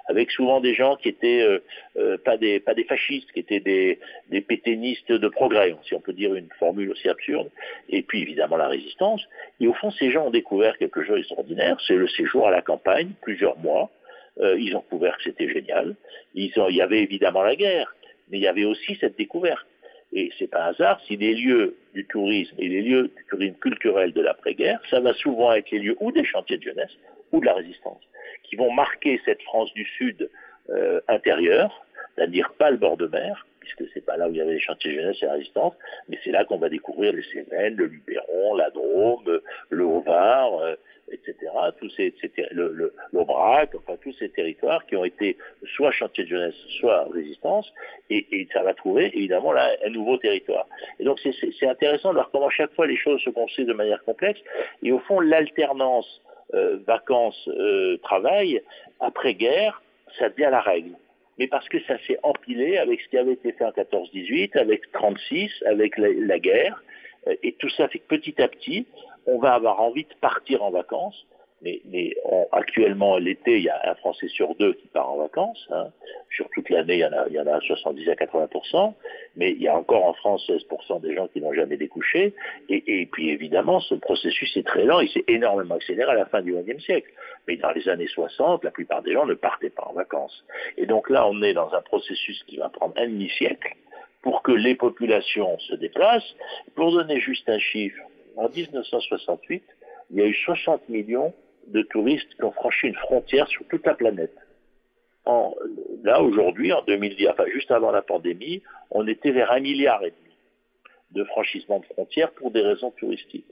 avec souvent des gens qui étaient euh, euh, pas des pas des fascistes, qui étaient des des pétainistes de progrès, si on peut dire une formule aussi absurde. Et puis évidemment la résistance. Et au fond, ces gens ont découvert quelque chose d'extraordinaire, c'est le séjour à la campagne, plusieurs mois euh, ils ont couvert que c'était génial. Ils ont, il y avait évidemment la guerre, mais il y avait aussi cette découverte. Et c'est pas un hasard si les lieux du tourisme et les lieux du tourisme culturel de l'après-guerre, ça va souvent être les lieux ou des chantiers de jeunesse ou de la résistance, qui vont marquer cette France du Sud euh, intérieure, c'est-à-dire pas le bord de mer, puisque c'est pas là où il y avait les chantiers jeunesse et la résistance, mais c'est là qu'on va découvrir les Cévennes, le Luberon, la Drôme, le Haut-Var, euh, etc. Tous ces, le, le, l'Aubrac, enfin tous ces territoires qui ont été soit chantiers de jeunesse, soit résistance, et, et, ça va trouver évidemment là un nouveau territoire. Et donc c'est, c'est, intéressant de voir comment chaque fois les choses se construisent de manière complexe, et au fond l'alternance euh, vacances, euh, après-guerre, ça devient la règle. Mais parce que ça s'est empilé avec ce qui avait été fait en 14-18, avec 36, avec la, guerre, euh, et tout ça fait que petit à petit, on va avoir envie de partir en vacances, mais, mais actuellement, l'été, il y a un Français sur deux qui part en vacances. Hein. Sur toute l'année, il, y en a, il y en a 70 à 80 mais il y a encore en France 16 des gens qui n'ont jamais découché. Et, et, puis évidemment, ce processus est très lent. Il s'est énormément accéléré à la fin du XXe siècle. Mais dans les années 60, la plupart des gens ne partaient pas en vacances. Et donc là, on est dans un processus qui va prendre un demi-siècle pour que les populations se déplacent. Pour donner juste un chiffre, en 1968, il y a eu 60 millions de touristes qui ont franchi une frontière sur toute la planète. Là, aujourd'hui, en 2010, enfin juste avant la pandémie, on était vers un milliard et demi de franchissement de frontières pour des raisons touristiques.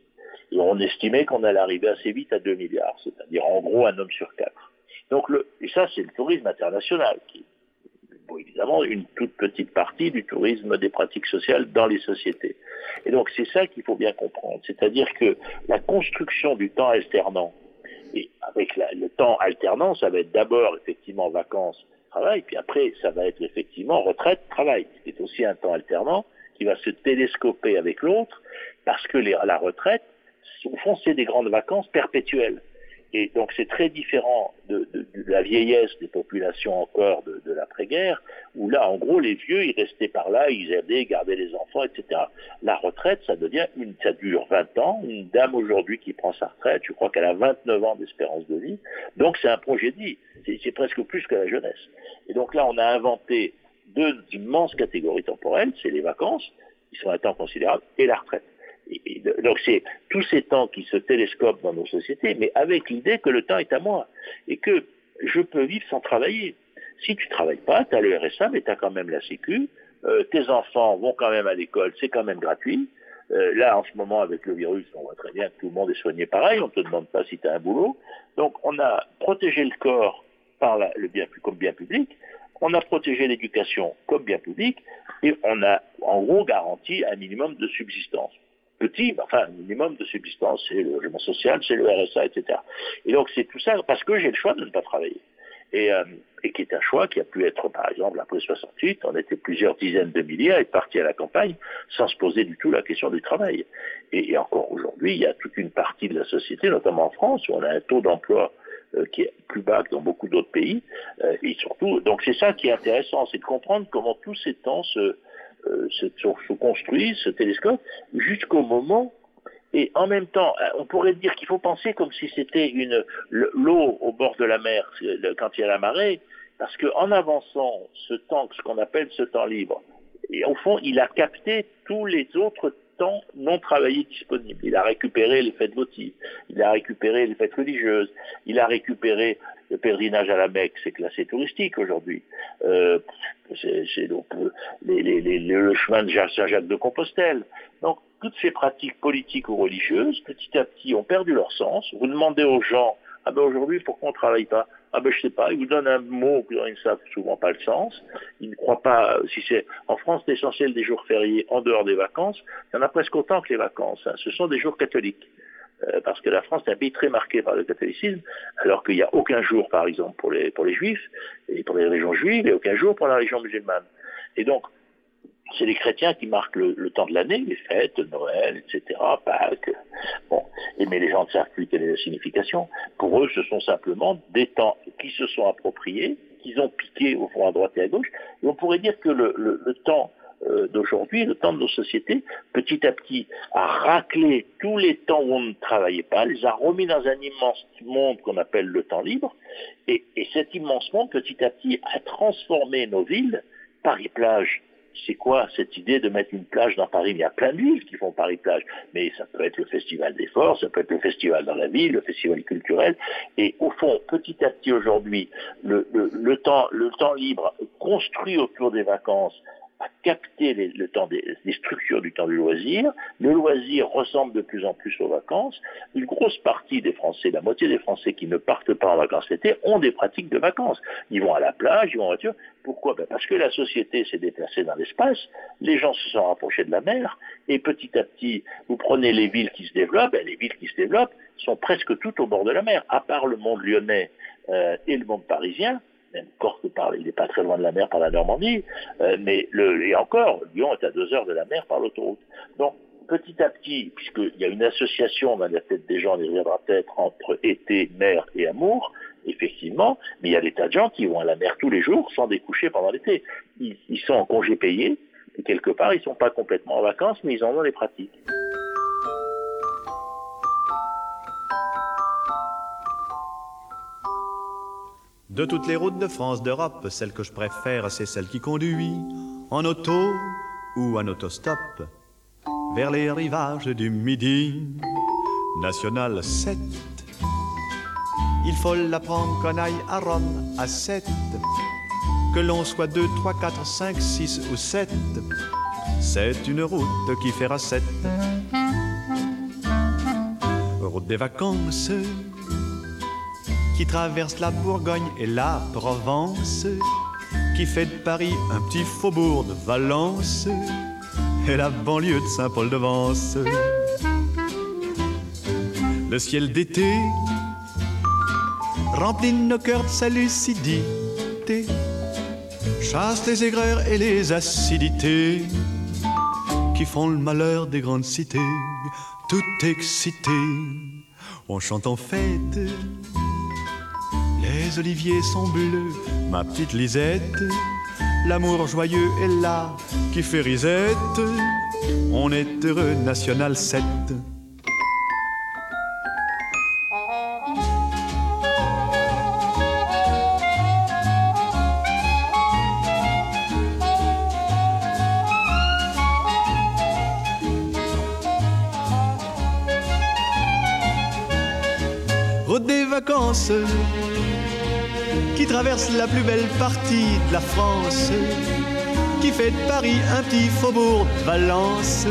Et on estimait qu'on allait arriver assez vite à 2 milliards, c'est-à-dire en gros un homme sur quatre. Donc et ça, c'est le tourisme international, qui bon, évidemment une toute petite partie du tourisme des pratiques sociales dans les sociétés. Et donc c'est ça qu'il faut bien comprendre, c'est-à-dire que la construction du temps alternant et avec le temps alternant, ça va être d'abord effectivement vacances, travail, puis après ça va être effectivement retraite, travail. C'est aussi un temps alternant qui va se télescoper avec l'autre, parce que la retraite, au fond, c'est des grandes vacances perpétuelles. Et donc c'est très différent de, la vieillesse des populations encore de, l'après-guerre, où là, en gros, les vieux, ils restaient par là, ils aidaient, gardaient les enfants, etc. La retraite, ça devient une, ça dure 20 ans. Une dame aujourd'hui qui prend sa retraite, je crois qu'elle a 29 ans d'espérance de vie. Donc c'est un projet de vie. C'est presque plus que la jeunesse. Et donc là, on a inventé deux immenses catégories temporelles, c'est les vacances, qui sont un temps considérable, et la retraite donc c'est tous ces temps qui se télescopent dans nos sociétés, mais avec l'idée que le temps est à moi et que je peux vivre sans travailler. Si tu travailles pas, tu as le RSA, mais tu as quand même la Sécu, euh, tes enfants vont quand même à l'école, c'est quand même gratuit. Euh, là, en ce moment, avec le virus, on voit très bien que tout le monde est soigné pareil, on ne te demande pas si tu as un boulot. Donc, on a protégé le corps comme bien public, on a protégé l'éducation comme bien public, et on a en gros garanti un minimum de subsistance petit, enfin, un minimum de subsistance, c'est le logement social, c'est le RSA, etc. Et donc, c'est tout ça parce que j'ai le choix de ne pas travailler. Et, euh, et, qui est un choix qui a pu être, par exemple, après 68, on était plusieurs dizaines de milliers à être partis à la campagne sans se poser du tout la question du travail. Et, encore aujourd'hui, il y a toute une partie de la société, notamment en France, où on a un taux d'emploi euh, qui est plus bas que dans beaucoup d'autres pays. Euh, et surtout, donc c'est ça qui est intéressant, c'est de comprendre comment tous ces temps se, euh, se, se construit, ce télescope, jusqu'au moment et en même temps, euh, on pourrait dire qu'il faut penser comme si c'était une l'eau au bord de la mer quand il y a la marée, parce qu'en avançant ce temps, ce qu'on appelle ce temps libre, et au fond, il a capté tous les autres temps non travaillés disponibles. Il a récupéré les fêtes votives, il a récupéré les fêtes religieuses, il a récupéré le pèlerinage à la Mecque, c'est classé touristique aujourd'hui. Euh, c'est donc euh, le chemin de Saint-Jacques de Compostelle. Donc toutes ces pratiques politiques ou religieuses, petit à petit, ont perdu leur sens. Vous demandez aux gens, ah ben aujourd'hui, pourquoi on ne travaille pas? Ah ben je sais pas, ils vous donnent un mot dont ils ne savent souvent pas le sens. Ils ne croient pas, si c'est en France, l'essentiel des jours fériés en dehors des vacances, il y en a presque autant que les vacances. Hein. Ce sont des jours catholiques. Euh, parce que la France est un pays très marqué par le catholicisme, alors qu'il n'y a aucun jour, par exemple, pour les, pour les juifs, et pour les régions juives, et aucun jour pour la région musulmane. Et donc, c'est les chrétiens qui marquent le, temps de l'année, les fêtes, Noël, etc., Pâques. Bon, et mais les gens ne savent plus quelle est la signification. Pour eux, ce sont simplement des temps qui se sont appropriés, qu'ils ont piqués au fond à droite et à gauche. Et on pourrait dire que le, le temps euh, d'aujourd'hui, le temps de nos sociétés, petit à petit, a raclé tous les temps où on ne travaillait pas, les a remis dans un immense monde qu'on appelle le temps libre, et, cet immense monde, petit à petit, a transformé nos villes, Paris-Plage, c'est quoi cette idée de mettre une plage dans Paris? Il y a plein de villes qui font Paris-Plage, mais ça peut être le festival des forces, ça peut être le festival dans la ville, le festival culturel, et au fond, petit à petit aujourd'hui, le, temps, le temps libre construit autour des vacances à capter les, le temps des, les structures du temps du loisir. Le loisir ressemble de plus en plus aux vacances. Une grosse partie des Français, la moitié des Français qui ne partent pas en vacances l'été, ont des pratiques de vacances. Ils vont à la plage, ils vont en voiture. Pourquoi? Ben Parce que la société s'est déplacée dans l'espace, les gens se sont rapprochés de la mer, et petit à petit, vous prenez les villes qui se développent, ben les villes qui se développent sont presque toutes au bord de la mer, à part le monde lyonnais euh, et le monde parisien, même Corse par, il n'est pas très loin de la mer par la Normandie, euh, mais et encore, Lyon est à deux heures de la mer par l'autoroute. Donc, petit à petit, puisqu'il y a une association dans la tête des gens, il y reviendra peut-être entre été, mer et amour, effectivement, mais il y a des tas de gens qui vont à la mer tous les jours sans découcher pendant l'été. Ils, ils sont en congé payé, et quelque part, ils ne sont pas complètement en vacances, mais ils en ont les pratiques. De toutes les routes de France, d'Europe, celle que je préfère, c'est celle qui conduit en auto ou en autostop vers les rivages du Midi. National 7. Il faut la prendre qu'on aille à Rome à 7. Que l'on soit 2, 3, 4, 5, 6 ou 7. C'est une route qui fera 7. Route des vacances qui traverse la Bourgogne et la Provence, qui fait de Paris un petit faubourg de Valence et la banlieue de Saint-Paul-de-Vence. Le ciel d'été remplit nos cœurs de sa lucidité, chasse les aigreurs et les acidités qui font le malheur des grandes cités, tout excité. On chante en fête les oliviers sont bleus, ma petite Lisette. L'amour joyeux est là qui fait risette. On est heureux, National 7. La plus belle partie de la France, qui fait de Paris un petit faubourg de Valence.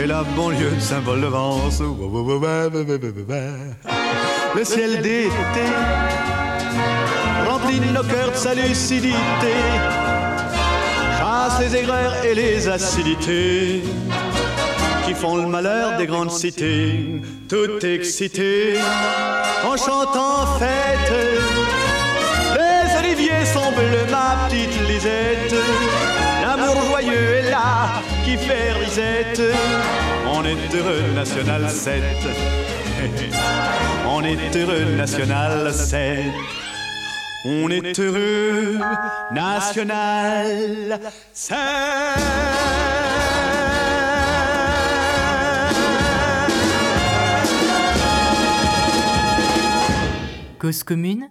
Et la banlieue de Saint-Paul-de-Vence. Le ciel d'été remplit nos cœurs de sa lucidité, chasse les aigreurs et les acidités qui font le malheur des grandes cités, tout excité en chantant fête ma petite Lisette. L'amour joyeux est là qui fait risette. On est heureux, National 7. On est heureux, National 7. On est heureux, National 7. Cause commune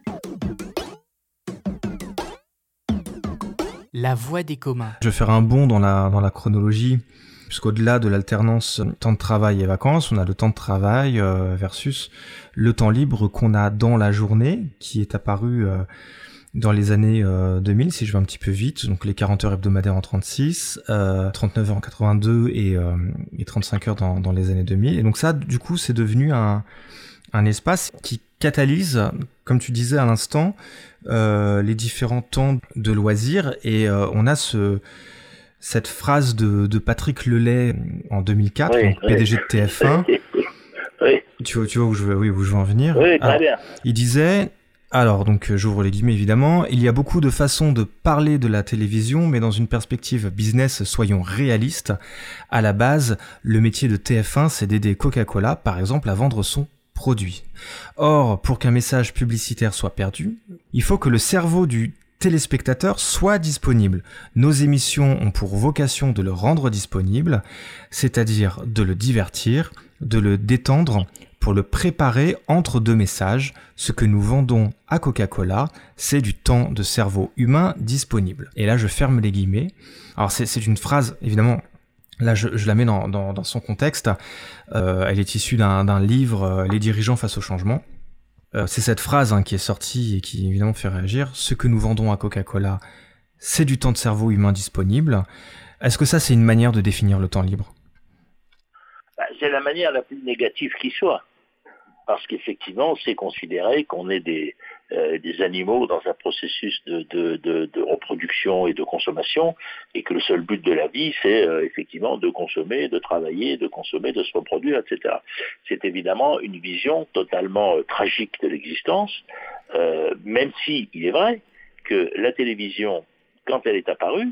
La voix des communs. Je vais faire un bond dans la, chronologie, puisqu'au-delà de l'alternance temps de travail et vacances, on a le temps de travail euh, versus le temps libre qu'on a dans la journée, qui est apparu euh, dans les années 2000, si je vais un petit peu vite, donc les 40 heures hebdomadaires en 36, 39 heures en 82 et, et 35 heures dans, les années 2000. Et donc ça, du coup, c'est devenu un espace qui catalyse, comme tu disais à l'instant, euh, les différents temps de loisirs. Et euh, on a ce, cette phrase de, de Patrick Lelay en 2004, Oui, donc oui. PDG de TF1. Oui, Tu vois, tu vois où je veux, oui, où je veux en venir. oui, très Alors, bien. il disait, alors donc euh, j'ouvre les guillemets évidemment, il y a beaucoup de façons de parler de la télévision, mais dans une perspective business, soyons réalistes. À la base, le métier de TF1, c'est d'aider Coca-Cola, par exemple, à vendre son produit. Or, pour qu'un message publicitaire soit perdu, il faut que le cerveau du téléspectateur soit disponible. Nos émissions ont pour vocation de le rendre disponible, c'est-à-dire de le divertir, de le détendre, pour le préparer entre deux messages. Ce que nous vendons à Coca-Cola, c'est du temps de cerveau humain disponible. Et là, je ferme les guillemets. Alors, c'est c'est une phrase, évidemment, Là, je, je la mets dans, dans, dans son contexte. Euh, elle est issue d'un livre, euh, Les dirigeants face au changement. Euh, c'est cette phrase hein, qui est sortie et qui évidemment fait réagir. Ce que nous vendons à Coca-Cola, c'est du temps de cerveau humain disponible. Est-ce que ça, c'est une manière de définir le temps libre? Bah, C'est la manière la plus négative qui soit. Parce qu'effectivement, c'est considéré qu'on est des, euh, des animaux dans un processus de, de, de, reproduction et de consommation, et que le seul but de la vie, c'est euh, effectivement de consommer, de travailler, de consommer, de se reproduire, etc. C'est évidemment une vision totalement euh, tragique de l'existence, même si il est vrai que la télévision, quand elle est apparue,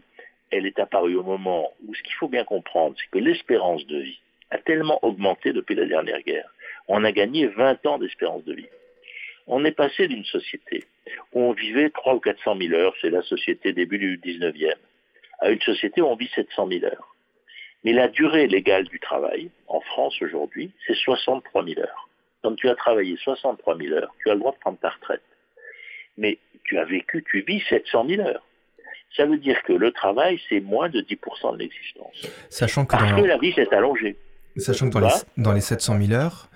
elle est apparue au moment où ce qu'il faut bien comprendre, c'est que l'espérance de vie a tellement augmenté depuis la dernière guerre. On a gagné 20 ans d'espérance de vie. On est passé d'une société où on vivait 3 ou 400 000 heures, c'est la société début du 19e, à une société où on vit 700 000 heures. Mais la durée légale du travail, en France aujourd'hui, c'est 63 000 heures. Quand tu as travaillé 63 000 heures, tu as le droit de prendre ta retraite. Mais tu as vécu, tu vis 700 000 heures. Ça veut dire que le travail, c'est moins de 10% de l'existence. Sachant que Parce que la vie s'est allongée. Sachant que dans les, dans les 700 000 heures,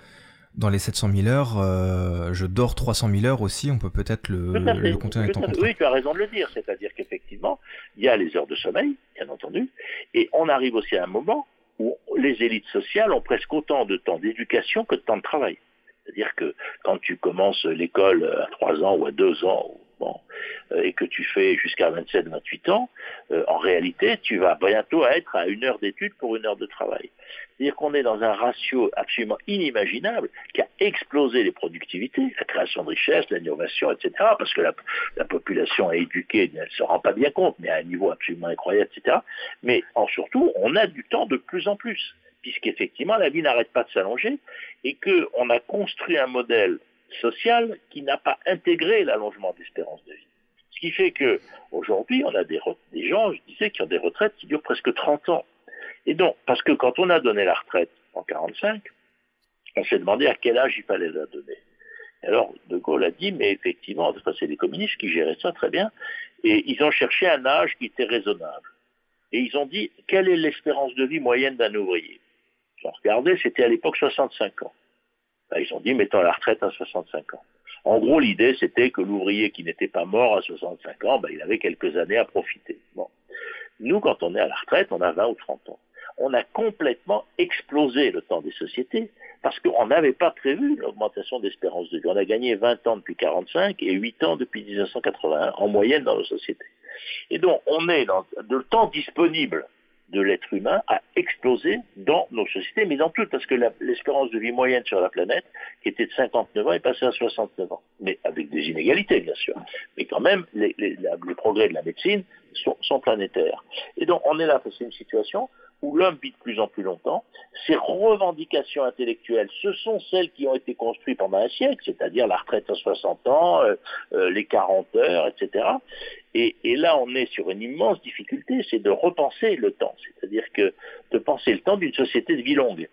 dans les 700 000 heures, euh, je dors 300 000 heures aussi, on peut peut-être le, le compter en étant Oui, tu as raison de le dire, c'est-à-dire qu'effectivement, il y a les heures de sommeil, bien entendu, et on arrive aussi à un moment où les élites sociales ont presque autant de temps d'éducation que de temps de travail. C'est-à-dire que quand tu commences l'école à 3 ans ou à 2 ans, euh, et que tu fais jusqu'à 27-28 ans, euh, en réalité, tu vas bientôt être à une heure d'étude pour une heure de travail. C'est-à-dire qu'on est dans un ratio absolument inimaginable qui a explosé les productivités, la création de richesses, l'innovation, etc. Parce que la, population est éduquée, elle ne se rend pas bien compte, mais à un niveau absolument incroyable, etc. Mais en surtout, on a du temps de plus en plus, puisqu'effectivement, la vie n'arrête pas de s'allonger et qu'on a construit un modèle social qui n'a pas intégré l'allongement d'espérance de vie. Ce qui fait que aujourd'hui, on a des, gens, je disais, qui ont des retraites qui durent presque 30 ans. Et donc, parce que quand on a donné la retraite en 45, on s'est demandé à quel âge il fallait la donner. Alors, De Gaulle a dit, mais effectivement, c'est les communistes qui géraient ça très bien, et ils ont cherché un âge qui était raisonnable. Et ils ont dit, quelle est l'espérance de vie moyenne d'un ouvrier? Regardé, c'était à l'époque 65 ans. Ben, ils ont dit, mettons la retraite à 65 ans. En gros, l'idée, c'était que l'ouvrier qui n'était pas mort à 65 ans, ben, il avait quelques années à profiter. Bon. Nous, quand on est à la retraite, on a 20 ou 30 ans on a complètement explosé le temps des sociétés parce qu'on n'avait pas prévu l'augmentation d'espérance de vie. On a gagné 20 ans depuis 45 et 8 ans depuis 1981 en moyenne dans nos sociétés. Et donc on est dans le temps disponible de l'être humain a explosé dans nos sociétés, mais dans toutes, parce que l'espérance de vie moyenne sur la planète, qui était de 59 ans, est passée à 69 ans. Mais avec des inégalités, bien sûr. Mais quand même, les, progrès de la médecine sont, sont, planétaires. Et donc, on est là face à une situation où l'homme vit de plus en plus longtemps. Ces revendications intellectuelles, ce sont celles qui ont été construites pendant un siècle, c'est-à-dire la retraite à 60 ans, euh, euh, les 40 heures, etc. Et, là, on est sur une immense difficulté, c'est de repenser le temps, c'est-à-dire que de penser le temps d'une société de vie longue.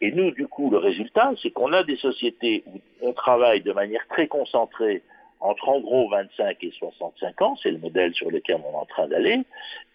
Et nous, du coup, le résultat, c'est qu'on a des sociétés où on travaille de manière très concentrée entre en gros 25 et 65 ans, c'est le modèle sur lequel on est en train d'aller,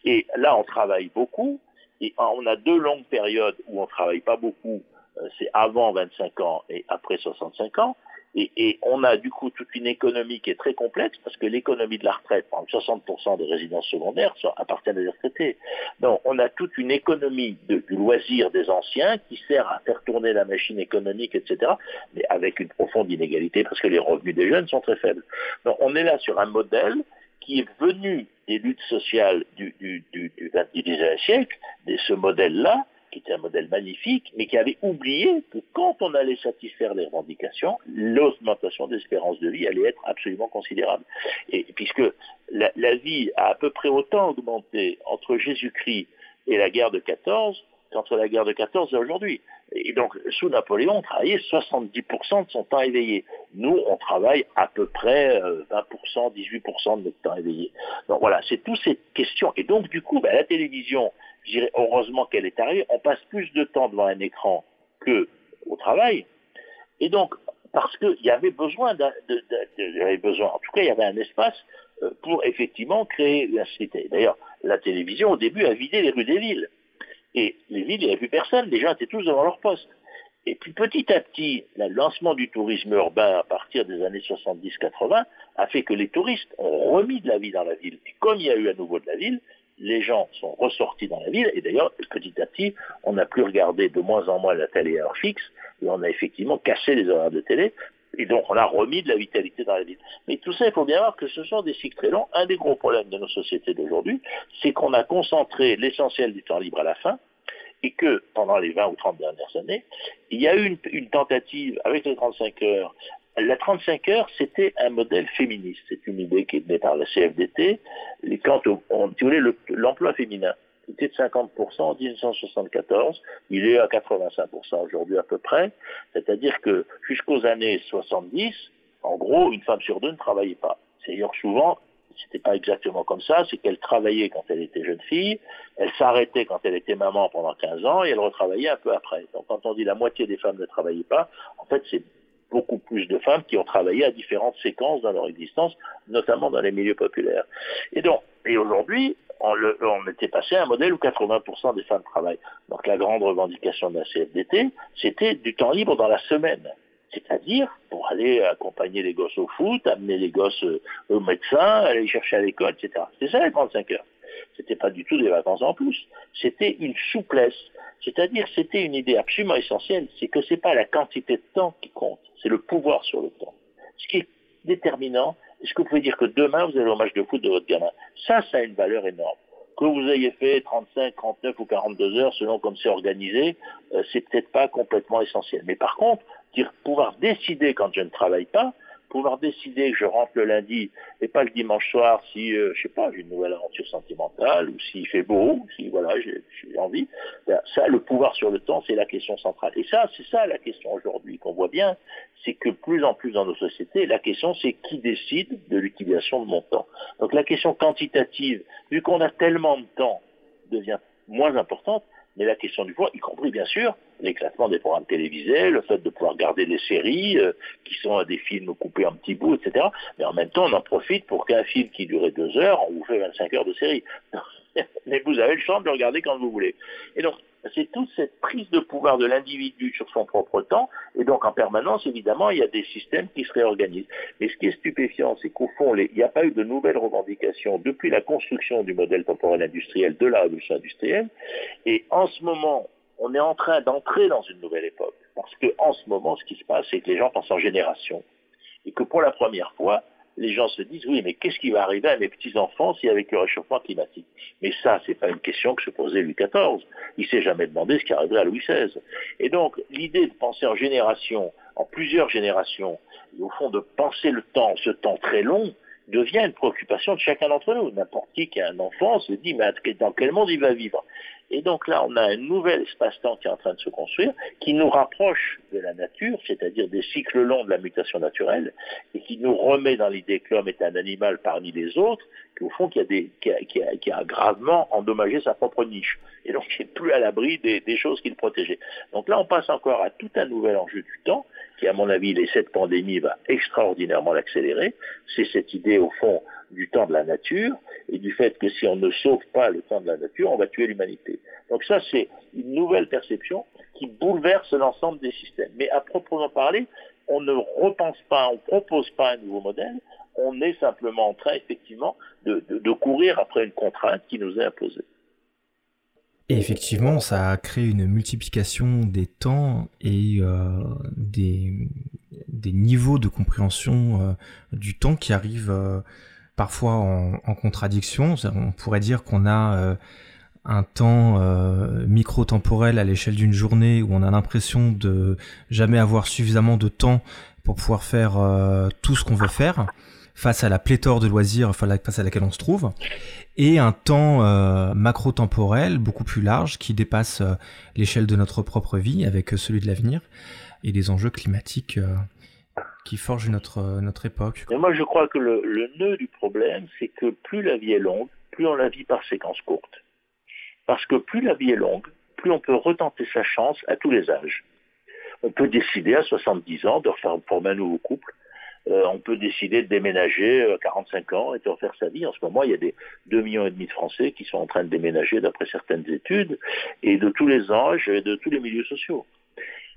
et là, on travaille beaucoup, et on a deux longues périodes où on ne travaille pas beaucoup, euh, c'est avant 25 ans et après 65 ans. Et, on a du coup toute une économie qui est très complexe parce que l'économie de la retraite, par 60% des résidences secondaires appartiennent à des retraités. Donc on a toute une économie du loisir des anciens qui sert à faire tourner la machine économique, etc. Mais avec une profonde inégalité parce que les revenus des jeunes sont très faibles. Donc on est là sur un modèle qui est venu des luttes sociales du, du, du, du 19e siècle, de ce modèle-là, qui était un modèle magnifique, mais qui avait oublié que quand on allait satisfaire les revendications, l'augmentation d'espérance de vie allait être absolument considérable. Et puisque la, la vie a à peu près autant augmenté entre Jésus-Christ et la guerre de 14 qu'entre la guerre de 14 et aujourd'hui. Et donc, sous Napoléon, on travaillait 70% de son temps éveillé. Nous, on travaille à peu près 20%, euh, 18% de notre temps éveillé. Donc voilà, c'est toutes ces questions. Et donc, du coup, ben, la télévision, je dirais heureusement qu'elle est arrivée, on passe plus de temps devant un écran que au travail. Et donc, parce qu'il y avait besoin, de, y avait besoin, en tout cas, il y avait un espace euh, pour effectivement créer la cité. D'ailleurs, la télévision, au début, a vidé les rues des villes. Et les villes, il n'y avait plus personne, les gens étaient tous devant leur poste. Et puis petit à petit, le lancement du tourisme urbain à partir des années 70-80 a fait que les touristes ont remis de la vie dans la ville. Et comme il y a eu à nouveau de la ville, les gens sont ressortis dans la ville. Et d'ailleurs, petit à petit, on n'a plus regardé de moins en moins la télé à heure fixe. Et on a effectivement cassé les horaires de télé. Et donc, on a remis de la vitalité dans la ville. Mais tout ça, il faut bien voir que ce sont des cycles très longs. Un des gros problèmes de nos sociétés d'aujourd'hui, c'est qu'on a concentré l'essentiel du temps libre à la fin et que pendant les 20 ou 30 dernières années, il y a eu une, tentative avec les 35 heures. La 35 heures, c'était un modèle féministe. C'est une idée qui est née par la CFDT. Quand on, voulait l'emploi féminin était de 50% en 1974, il est à 85% aujourd'hui à peu près. C'est-à-dire que jusqu'aux années 70, en gros, une femme sur deux ne travaillait pas. C'est d'ailleurs souvent c'était pas exactement comme ça, c'est qu'elle travaillait quand elle était jeune fille, elle s'arrêtait quand elle était maman pendant 15 ans et elle retravaillait un peu après. Donc quand on dit la moitié des femmes ne travaillaient pas, en fait c'est beaucoup plus de femmes qui ont travaillé à différentes séquences dans leur existence, notamment dans les milieux populaires. Et donc, et aujourd'hui, on, on, était passé à un modèle où 80% des femmes travaillent. Donc la grande revendication de la CFDT, c'était du temps libre dans la semaine c'est-à-dire pour aller accompagner les gosses au foot, amener les gosses euh, au médecin, aller chercher à l'école, etc. C'est ça les 35 heures. C'était pas du tout des vacances en plus. C'était une souplesse. C'est-à-dire, c'était une idée absolument essentielle. C'est que c'est pas la quantité de temps qui compte. C'est le pouvoir sur le temps. Ce qui est déterminant, est-ce que vous pouvez dire que demain vous allez au match de foot de votre gamin? Ça, ça a une valeur énorme que vous ayez fait 35, 39 ou 42 heures, selon comme c'est organisé, euh, c'est peut-être pas complètement essentiel. Mais par contre, dire pouvoir décider quand je ne travaille pas, pouvoir décider que je rentre le lundi et pas le dimanche soir si, euh, je sais pas, j'ai une nouvelle aventure sentimentale ou s'il fait beau, si voilà, j'ai envie. Ben, ça, le pouvoir sur le temps, c'est la question centrale. Et ça, c'est ça la question aujourd'hui qu'on voit bien, c'est que plus en plus dans nos sociétés, la question c'est qui décide de l'utilisation de mon temps. Donc la question quantitative, vu qu'on a tellement de temps, devient moins importante, mais la question du poids, y compris bien sûr l'éclatement des programmes télévisés, le fait de pouvoir garder des séries euh, qui sont des films coupés en petits bouts, etc. Mais en même temps, on en profite pour qu'un film qui durait deux heures, on vous fait 25 heures de série. mais vous avez le champ de le regarder quand vous voulez. Et donc, c'est toute cette prise de pouvoir de l'individu sur son propre temps, et donc en permanence, évidemment, il y a des systèmes qui se réorganisent. Mais ce qui est stupéfiant, c'est qu'au fond, il n'y a pas eu de nouvelles revendications depuis la construction du modèle temporel industriel de la révolution industrielle, et en ce moment, on est en train d'entrer dans une nouvelle époque, parce qu'en ce moment, ce qui se passe, c'est que les gens pensent en génération, et que pour la première fois, les gens se disent oui, mais qu'est-ce qui va arriver à mes petits-enfants si avec le réchauffement climatique? Mais ça, c'est pas une question que se posait Louis XIV. Il s'est jamais demandé ce qui arriverait à Louis XVI. Et donc, l'idée de penser en génération, en plusieurs générations, et au fond de penser le temps, ce temps très long, devient une préoccupation de chacun d'entre nous. N'importe qui qui a un enfant se dit, mais dans quel monde il va vivre? Et donc là, on a un nouvel espace-temps qui est en train de se construire, qui nous rapproche de la nature, c'est-à-dire des cycles longs de la mutation naturelle, et qui nous remet dans l'idée que l'homme est un animal parmi les autres, qu'au fond, qui a, des, qui, a, gravement endommagé sa propre niche, et donc qui n'est plus à l'abri des, des choses qu'il protégeait. Donc là, on passe encore à tout un nouvel enjeu du temps, qui, à mon avis, les cette pandémie va extraordinairement l'accélérer. C'est cette idée, au fond, du temps de la nature et du fait que si on ne sauve pas le temps de la nature, on va tuer l'humanité. Donc ça, c'est une nouvelle perception qui bouleverse l'ensemble des systèmes. Mais à proprement parler, on ne repense pas, on ne propose pas un nouveau modèle, on est simplement en train, effectivement, de, courir après une contrainte qui nous est imposée. Et effectivement, ça a créé une multiplication des temps et euh, des, niveaux de compréhension euh, du temps qui arrivent euh, parfois en, contradiction. On pourrait dire qu'on a euh, un temps euh, micro-temporel à l'échelle d'une journée où on a l'impression de jamais avoir suffisamment de temps pour pouvoir faire euh, tout ce qu'on veut faire face à la pléthore de loisirs face à laquelle on se trouve, et un temps macro-temporel beaucoup plus large qui dépasse l'échelle de notre propre vie avec celui de l'avenir et les enjeux climatiques qui forge notre, notre époque. Moi, je crois que le, nœud du problème, c'est que plus la vie est longue, plus on la vit par séquences courtes. Parce que plus la vie est longue, plus on peut retenter sa chance à tous les âges. On peut décider à 70 ans de refaire former un nouveau couple. Euh, on peut décider de déménager à 45 ans et de refaire sa vie. En ce moment, il y a des 2 millions et demi de Français qui sont en train de déménager d'après certaines études, et de tous les âges et de tous les milieux sociaux.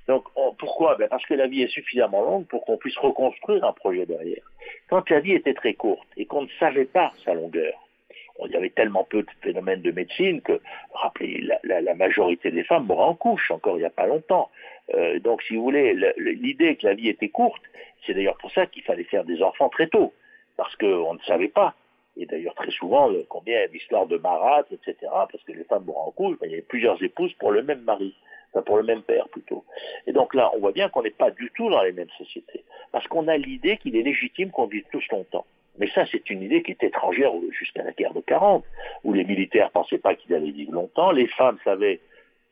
Donc pourquoi? Ben Parce que la vie est suffisamment longue pour qu'on puisse reconstruire un projet derrière. Quand la vie était très courte et qu'on ne savait pas sa longueur, il y avait tellement peu de phénomènes de médecine que, rappelez, la, la, majorité des femmes mouraient en couche encore il n'y a pas longtemps. Euh, donc, si vous voulez, l'idée que la vie était courte, c'est d'ailleurs pour ça qu'il fallait faire des enfants très tôt, parce qu'on ne savait pas. Et d'ailleurs, très souvent, combien l'histoire de marâtre, etc., parce que les femmes mouraient en couche, ben, il y avait plusieurs épouses pour le même mari, pour le même père plutôt. Et donc là, on voit bien qu'on n'est pas du tout dans les mêmes sociétés, parce qu'on a l'idée qu'il est légitime qu'on vive tous longtemps. Mais ça, c'est une idée qui est étrangère jusqu'à la guerre de 40, où les militaires pensaient pas qu'ils allaient vivre longtemps, les femmes savaient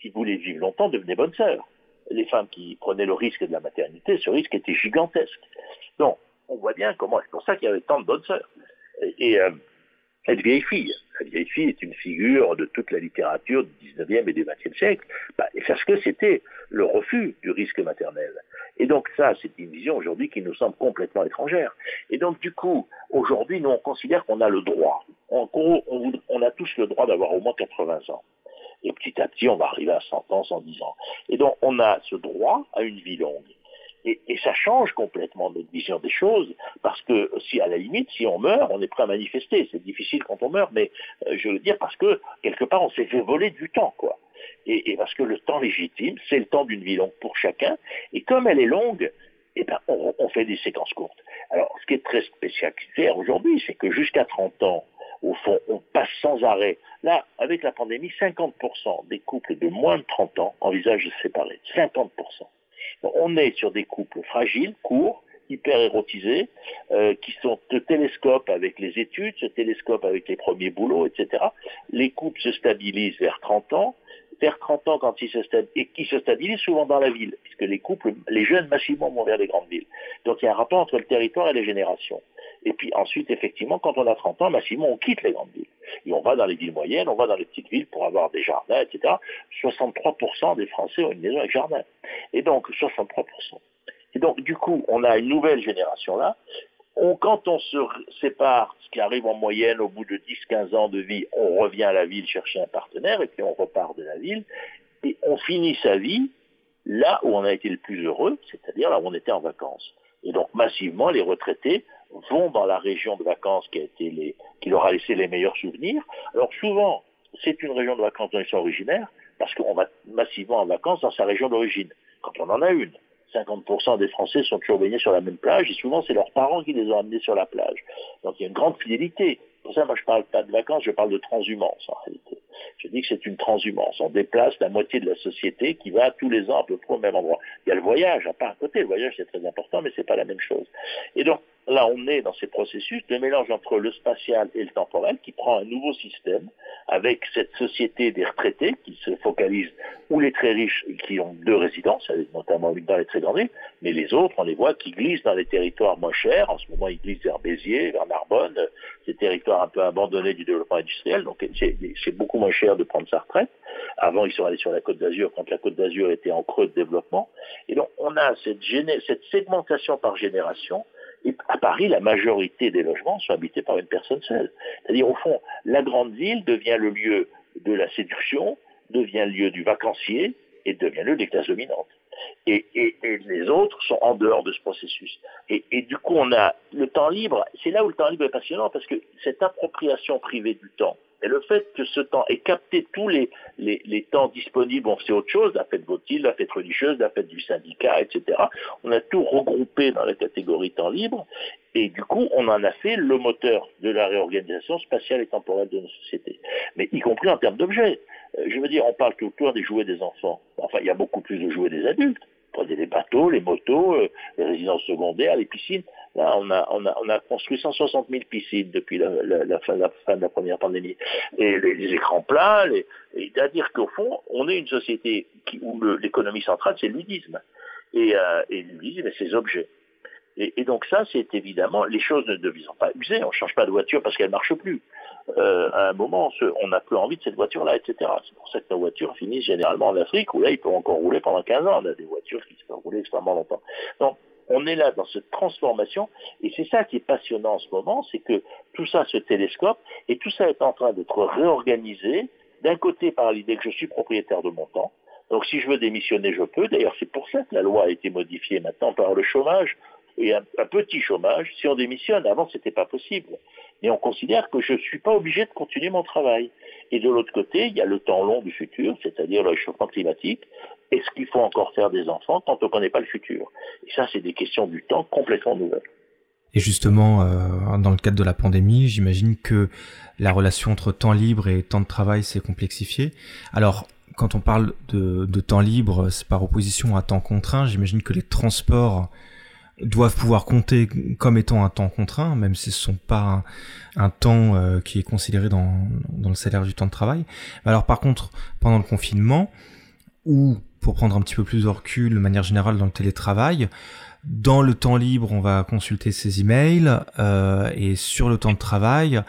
qu'ils voulaient vivre longtemps, devenaient bonnes sœurs. Les femmes qui prenaient le risque de la maternité, ce risque était gigantesque. Donc, on voit bien comment, c'est pour ça qu'il y avait tant de bonnes sœurs. Et, euh, cette vieille fille, la vieille fille est une figure de toute la littérature du 19e et du 20e siècle, bah, parce que c'était le refus du risque maternel. Et donc ça, c'est une vision aujourd'hui qui nous semble complètement étrangère. Et donc du coup, aujourd'hui, nous, on considère qu'on a le droit. Gros, on, a tous le droit d'avoir au moins 80 ans. Et petit à petit, on va arriver à 100 ans, 110 ans. Et donc, on a ce droit à une vie longue. Et, ça change complètement notre vision des choses, parce que si à la limite, si on meurt, on est prêt à manifester. C'est difficile quand on meurt, mais euh, je veux dire parce que quelque part, on s'est fait voler du temps, quoi. Et, parce que le temps légitime, c'est le temps d'une vie longue pour chacun. Et comme elle est longue, eh ben, on, fait des séquences courtes. Alors, ce qui est très spectaculaire aujourd'hui, c'est que jusqu'à 30 ans, au fond, on passe sans arrêt. Là, avec la pandémie, 50% des couples de moins de 30 ans envisagent de se séparer. 50% on est sur des couples fragiles, courts, hyper érotisés, euh, qui sont de télescope avec les études, se télescope avec les premiers boulots, etc. Les couples se stabilisent vers 30 ans, vers 30 ans quand ils se et qui se stabilisent souvent dans la ville, puisque les couples, les jeunes massivement vont vers les grandes villes. Donc il y a un rapport entre le territoire et les générations. Et puis ensuite, effectivement, quand on a 30 ans, massivement, on quitte les grandes villes. Et on va dans les villes moyennes, on va dans les petites villes pour avoir des jardins, etc. 63% des Français ont une maison avec jardin. Et donc, 63%. Et donc, du coup, on a une nouvelle génération là. quand on se sépare, ce qui arrive en moyenne au bout de 10-15 ans de vie, on revient à la ville chercher un partenaire et puis on repart de la ville. Et on finit sa vie là où on a été le plus heureux, c'est-à-dire là où on était en vacances. Et donc massivement, les retraités vont dans la région de vacances qui, a été les, qui leur a laissé les meilleurs souvenirs. Alors souvent, c'est une région de vacances dont ils sont originaires, parce qu'on va massivement en vacances dans sa région d'origine, quand on en a une. 50% des Français sont toujours baignés sur la même plage, et souvent c'est leurs parents qui les ont amenés sur la plage. Donc il y a une grande fidélité. Pour ça, moi je parle pas de vacances, je parle de transhumance en réalité. Je dis que c'est une transhumance. On déplace la moitié de la société qui va tous les ans à peu près au même endroit. Il y a le voyage, à part à côté. Le voyage, c'est très important, mais c'est pas la même chose. Et donc, là, on est dans ces processus de mélange entre le spatial et le temporel qui prend un nouveau système avec cette société des retraités qui se focalise ou les très riches qui ont deux résidences, notamment une dans les très grandes villes, mais les autres, on les voit qui glissent dans les territoires moins chers. En ce moment, ils glissent vers Béziers, vers Narbonne, ces territoires un peu abandonnés du développement industriel. Donc, c'est beaucoup moins cher de prendre sa retraite. Avant, ils sont allés sur la Côte d'Azur quand la Côte d'Azur était en creux de développement. Et donc, on a cette segmentation par génération et à Paris, la majorité des logements sont habités par une personne seule. C'est-à-dire, au fond, la grande ville devient le lieu de la séduction, devient le lieu du vacancier et devient le lieu des classes dominantes. Et, les autres sont en dehors de ce processus. Et, et, du coup, on a le temps libre. C'est là où le temps libre est passionnant parce que cette appropriation privée du temps, et le fait que ce temps ait capté tous les, les, temps disponibles, on sait autre chose, la fête votile, la fête religieuse, la fête du syndicat, etc. On a tout regroupé dans la catégorie temps libre, et du coup, on en a fait le moteur de la réorganisation spatiale et temporelle de nos sociétés, mais y compris en termes d'objets. Euh, je veux dire, on parle tout autour des jouets des enfants. Enfin, il y a beaucoup plus de jouets des adultes. Prenez les bateaux, les motos, euh, les résidences secondaires, les piscines. Là, on a, on a, on a construit 160 000 piscines depuis la, fin, de la première pandémie. Et les, écrans plats, c'est-à-dire qu'au fond, on est une société où l'économie centrale, c'est ludisme. Et, euh, et ludisme, c'est ses objets. Et, et, donc ça, c'est évidemment, les choses ne deviennent pas user. On ne change pas de voiture parce qu'elle ne marche plus. Euh, à un moment, on n'a plus envie de cette voiture-là, etc. C'est pour ça que nos voitures finissent généralement en Afrique, où là, ils peuvent encore rouler pendant 15 ans. On a des voitures qui peuvent rouler extrêmement longtemps. Donc, on est là dans cette transformation, et c'est ça qui est passionnant en ce moment, c'est que tout ça se télescope, et tout ça est en train d'être réorganisé, d'un côté par l'idée que je suis propriétaire de mon temps, Donc si je veux démissionner, je peux. D'ailleurs, c'est pour ça que la loi a été modifiée maintenant par le chômage et un, petit chômage si on démissionne. Avant, ce n'était pas possible. Mais on considère que je ne suis pas obligé de continuer mon travail. Et de l'autre côté, il y a le temps long du futur, c'est-à-dire le réchauffement climatique. Est-ce qu'il faut encore faire des enfants quand on ne connaît pas le futur? Et ça, c'est des questions du temps complètement nouvelles. Et justement, euh, dans le cadre de la pandémie, j'imagine que la relation entre temps libre et temps de travail s'est complexifiée. Alors, quand on parle de, de temps libre, c'est par opposition à temps contraint. J'imagine que les transports doivent pouvoir compter comme étant un temps contraint, même si ce sont pas un, temps euh, qui est considéré dans, dans le salaire du temps de travail. Alors par contre, pendant le confinement, ou pour prendre un petit peu plus de recul de manière générale dans le télétravail, dans le temps libre, on va consulter ses emails, euh, et sur le temps de travail,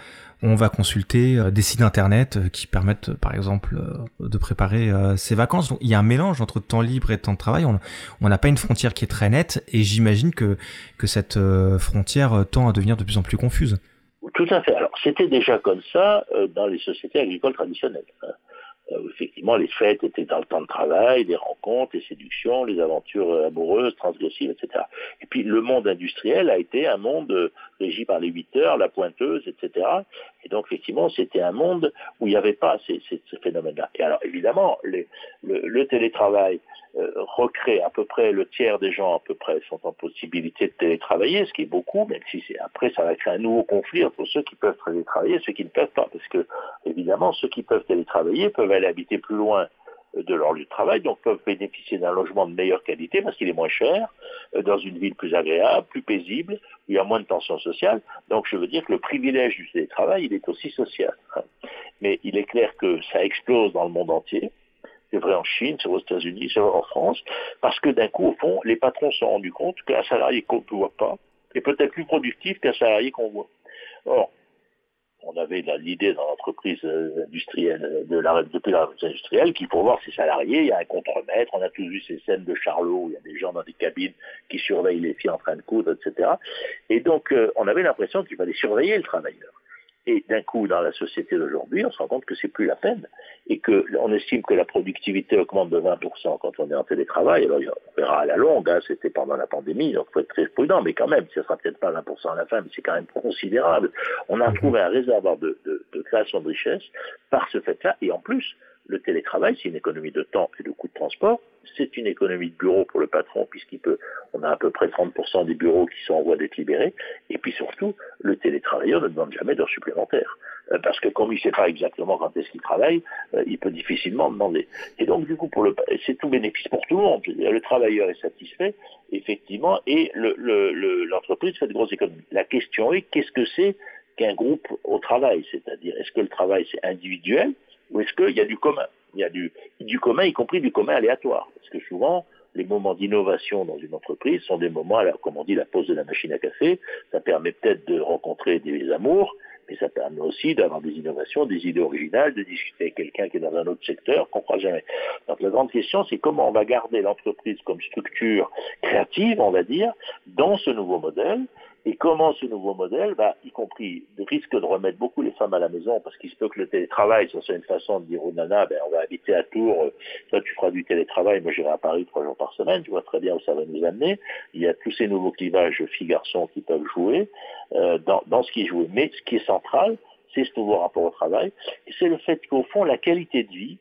on va consulter euh, des sites internet euh, qui permettent, euh, par exemple, de préparer ses vacances. Donc il y a un mélange entre temps libre et temps de travail. On n'a pas une frontière qui est très nette, et j'imagine que, que cette frontière tend à devenir de plus en plus confuse. Tout à fait. Alors c'était déjà comme ça dans les sociétés agricoles traditionnelles. Euh, effectivement, les fêtes étaient dans le temps de travail, les rencontres, les séductions, les aventures euh, amoureuses, transgressives, etc. Et puis, le monde industriel a été un monde euh, régi par les 8 heures, la pointeuse, etc. Donc, effectivement, c'était un monde où il n'y avait pas ces, ces, phénomènes-là. Et alors, évidemment, le, télétravail euh, recrée à peu près le tiers des gens à peu près sont en possibilité de télétravailler, ce qui est beaucoup, même si c'est après ça va créer un nouveau conflit entre ceux qui peuvent télétravailler et ceux qui ne peuvent pas, parce que évidemment ceux qui peuvent télétravailler peuvent aller habiter plus loin de leur lieu de travail, donc peuvent bénéficier d'un logement de meilleure qualité parce qu'il est moins cher, euh, dans une ville plus agréable, plus paisible, où il y a moins de tensions sociales. Donc je veux dire que le privilège du télétravail, il est aussi social. Hein. Mais il est clair que ça explose dans le monde entier c'est vrai en Chine, c'est aux États-Unis, c'est vrai en France, parce que d'un coup, au fond, les patrons se sont rendus compte qu'un salarié qu'on ne voit pas est peut-être plus productif qu'un salarié qu'on voit. Or, on avait l'idée dans l'entreprise euh, industrielle, de la, depuis la industrielle, qu'il faut voir ses salariés, il y a un contremaître, on a tous vu ces scènes de Charlot, où il y a des gens dans des cabines qui surveillent les filles en train de coudre, etc. Et donc, euh, on avait l'impression qu'il fallait surveiller le travailleur. Et d'un coup, dans la société d'aujourd'hui, on se rend compte que c'est plus la peine et que on estime que la productivité augmente de 20% quand on est en télétravail. Alors, on verra à la longue, hein, c'était pendant la pandémie, donc il faut être très prudent, mais quand même, ce sera peut-être pas 20% à la fin, mais c'est quand même considérable. On a trouvé un réservoir de, de, de création de richesse par ce fait-là, et en plus, le télétravail, c'est une économie de temps et de coûts de transport. C'est une économie de bureau pour le patron, puisqu'il peut, on a à peu près 30% des bureaux qui sont en voie d'être libérés. Et puis surtout, le télétravailleur ne demande jamais d'heures supplémentaires. Euh, parce que comme il ne sait pas exactement quand est-ce qu'il travaille, euh, il peut difficilement demander. Et donc, du coup, pour le, c'est tout bénéfice pour tout le monde. Le travailleur est satisfait, effectivement, et l'entreprise fait de grosses économies. La question est, qu'est-ce que c'est qu'un groupe au travail? C'est-à-dire, est-ce que le travail, c'est individuel ou est-ce qu'il y a du commun? Il y a du, du commun, y compris du commun aléatoire. Parce que souvent, les moments d'innovation dans une entreprise sont des moments, alors, comme on dit, la pause de la machine à café, ça permet peut-être de rencontrer des amours, mais ça permet aussi d'avoir des innovations, des idées originales, de discuter avec quelqu'un qui est dans un autre secteur qu'on ne croit jamais. Donc la grande question, c'est comment on va garder l'entreprise comme structure créative, on va dire, dans ce nouveau modèle, et comment ce nouveau modèle va, y compris, risque de remettre beaucoup les femmes à la maison, parce qu'il se peut que le télétravail, ça soit une façon de dire aux nanas, ben, on va habiter à Tours, toi tu feras du télétravail, moi j'irai à Paris trois jours par semaine, tu vois très bien où ça va nous amener. Il y a tous ces nouveaux clivages filles-garçons qui peuvent jouer euh, dans, dans ce qui est joué. Mais ce qui est central, c'est ce nouveau rapport au travail, c'est le fait qu'au fond, la qualité de vie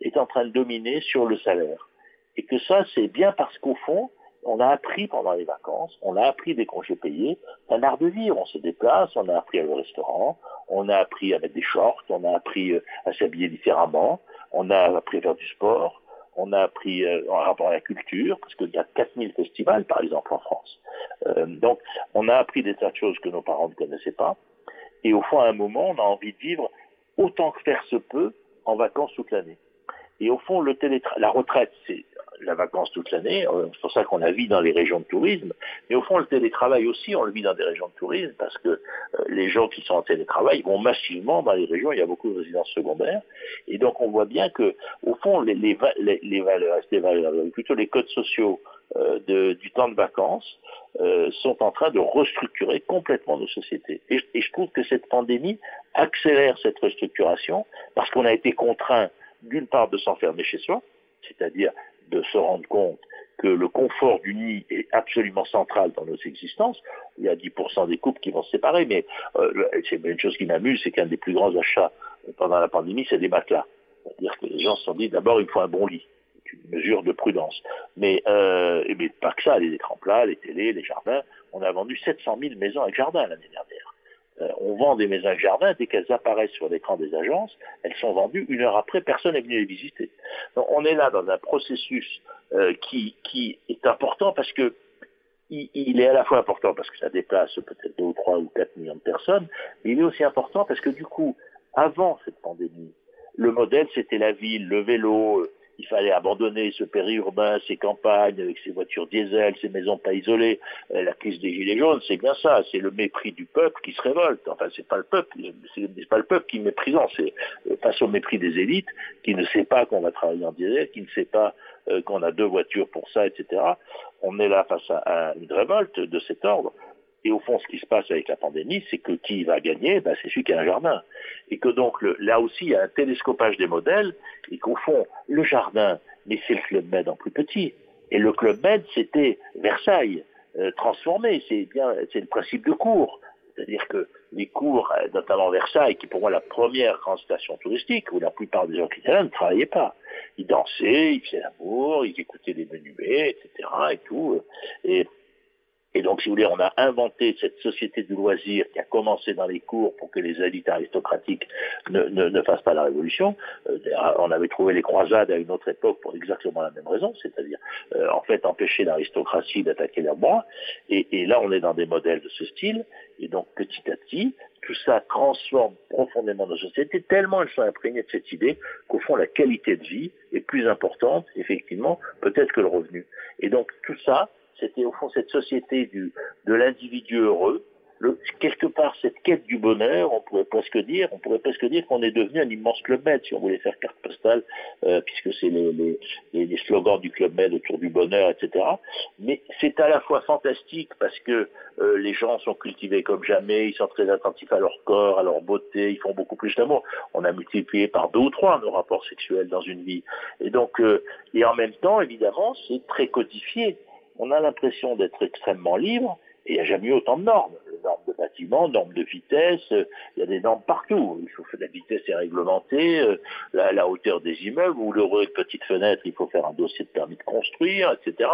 est en train de dominer sur le salaire. Et que ça, c'est bien parce qu'au fond, on a appris pendant les vacances, on a appris des congés payés, un art de vivre, on se déplace, on a appris à aller au restaurant, on a appris à mettre des shorts, on a appris euh, à s'habiller différemment, on a appris à faire du sport, on a appris euh, en rapport à la culture, parce qu'il y a 4000 festivals par exemple en France. Euh, donc on a appris des tas de choses que nos parents ne connaissaient pas, et au fond à un moment on a envie de vivre autant que faire se peut en vacances toute l'année. Et au fond, le la retraite, c'est la vacance toute l'année. Euh, c'est pour ça qu'on la vit dans les régions de tourisme. Mais au fond, le télétravail aussi, on le vit dans des régions de tourisme parce que euh, les gens qui sont en télétravail vont massivement dans les régions. Il y a beaucoup de résidences secondaires. Et donc, on voit bien que, au fond, les, les, les, valeurs, valeurs, plutôt les codes sociaux euh, de, du temps de vacances sont en train de restructurer complètement nos sociétés. Et, et je trouve que cette pandémie accélère cette restructuration parce qu'on a été contraint d'une part de s'enfermer chez soi, c'est-à-dire de se rendre compte que le confort du nid est absolument central dans nos existences. Il y a 10% des couples qui vont se séparer, mais euh, c'est une chose qui m'amuse, c'est qu'un des plus grands achats pendant la pandémie, c'est des matelas. C'est-à-dire que les gens se sont dit, d'abord, il faut un bon lit. Une mesure de prudence. Mais, euh, mais pas que ça, les écrans plats, les télés, les jardins. On a vendu 700 000 maisons avec jardin l'année dernière. Euh, on vend des maisons avec jardin, dès qu'elles apparaissent sur l'écran des agences, elles sont vendues une heure après, personne n'est venu les visiter. Donc on est là dans un processus euh, qui, qui est important parce que il, est à la fois important parce que ça déplace peut-être 2 ou 3 ou 4 millions de personnes, mais il est aussi important parce que du coup, avant cette pandémie, le modèle c'était la ville, le vélo, il fallait abandonner ce périurbain, ces campagnes avec ces voitures diesel, ces maisons pas isolées. Euh, la crise des gilets jaunes, c'est bien ça, c'est le mépris du peuple qui se révolte. Enfin, c'est pas le peuple, c'est pas le peuple qui est méprisant, c'est euh, face au mépris des élites qui ne sait pas qu'on va travailler en diesel, qui ne sait pas euh, qu'on a deux voitures pour ça, etc. On est là face à une révolte de cet ordre. Et au fond, ce qui se passe avec la pandémie, c'est que qui va gagner ben, C'est celui qui a un jardin. Et que donc, là aussi, il y a un télescopage des modèles, et qu'au fond, le jardin, mais c'est le Club Med en plus petit. Et le Club Med, c'était Versailles, euh, transformé. C'est bien, c'est le principe de cours. C'est-à-dire que les cours, euh, notamment Versailles, qui est pour moi la première grande station touristique, où la plupart des gens qui étaient là ne travaillaient pas. Ils dansaient, ils faisaient l'amour, ils écoutaient des menuets, etc. et tout. Et et donc, si vous voulez, on a inventé cette société du loisir qui a commencé dans les cours pour que les élites aristocratiques ne, ne, ne fassent pas la révolution. Euh, on avait trouvé les croisades à une autre époque pour exactement la même raison, c'est-à-dire euh, en fait empêcher l'aristocratie d'attaquer leurs droits. Et, et là, on est dans des modèles de ce style. Et donc, petit à petit, tout ça transforme profondément nos sociétés, tellement elles sont imprégnées de cette idée qu'au fond, la qualité de vie est plus importante, effectivement, peut-être que le revenu. Et donc, tout ça, c'était au fond cette société du, de l'individu heureux, le, quelque part cette quête du bonheur, on pourrait presque dire, on pourrait presque dire qu'on est devenu un immense club med si on voulait faire carte postale, euh, puisque c'est les, les, les, slogans du club med autour du bonheur, etc. Mais c'est à la fois fantastique parce que euh, les gens sont cultivés comme jamais, ils sont très attentifs à leur corps, à leur beauté, ils font beaucoup plus d'amour. On a multiplié par deux ou trois nos rapports sexuels dans une vie, et donc euh, et en même temps, évidemment, c'est très codifié on a l'impression d'être extrêmement libre, et il n'y a jamais eu autant de normes. Normes de bâtiment, normes de vitesse, euh, il y a des normes partout. Il faut la vitesse est réglementée, euh, la, hauteur des immeubles, ou l'heureux petite fenêtre, il faut faire un dossier de permis de construire, etc.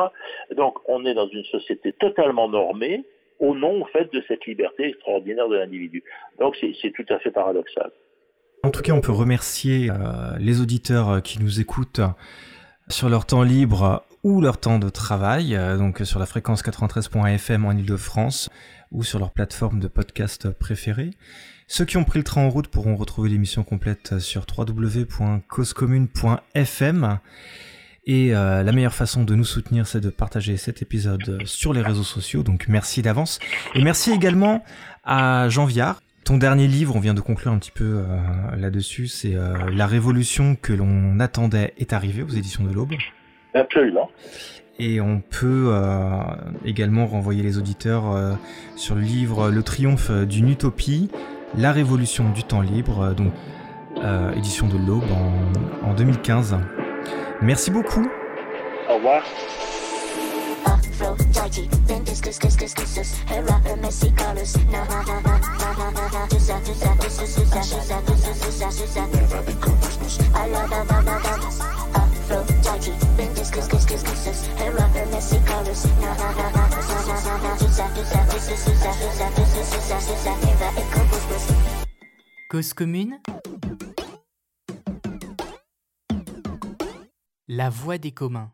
Donc on est dans une société totalement normée, au nom, en fait, de cette liberté extraordinaire de l'individu. Donc c'est tout à fait paradoxal. En tout cas, on peut remercier euh, les auditeurs qui nous écoutent sur leur temps libre ou leur temps de travail, euh, donc sur la fréquence 93.fm en Ile-de-France ou sur leur plateforme de podcast préférée. Ceux qui ont pris le train en route pourront retrouver l'émission complète sur www.causecommune.fm. Et euh, la meilleure façon de nous soutenir, c'est de partager cet épisode sur les réseaux sociaux. Donc merci d'avance. Et merci également à Jean Viard. Ton dernier livre, on vient de conclure un petit peu euh, là-dessus, c'est La révolution que l'on attendait est arrivée aux éditions de l'Aube. Absolument. Et on peut euh, également renvoyer les auditeurs euh, sur le livre Le triomphe d'une utopie, La révolution du temps libre, euh, donc édition de l'Aube en, en 2015. Merci beaucoup. Au revoir. Cause commune La voix des communs.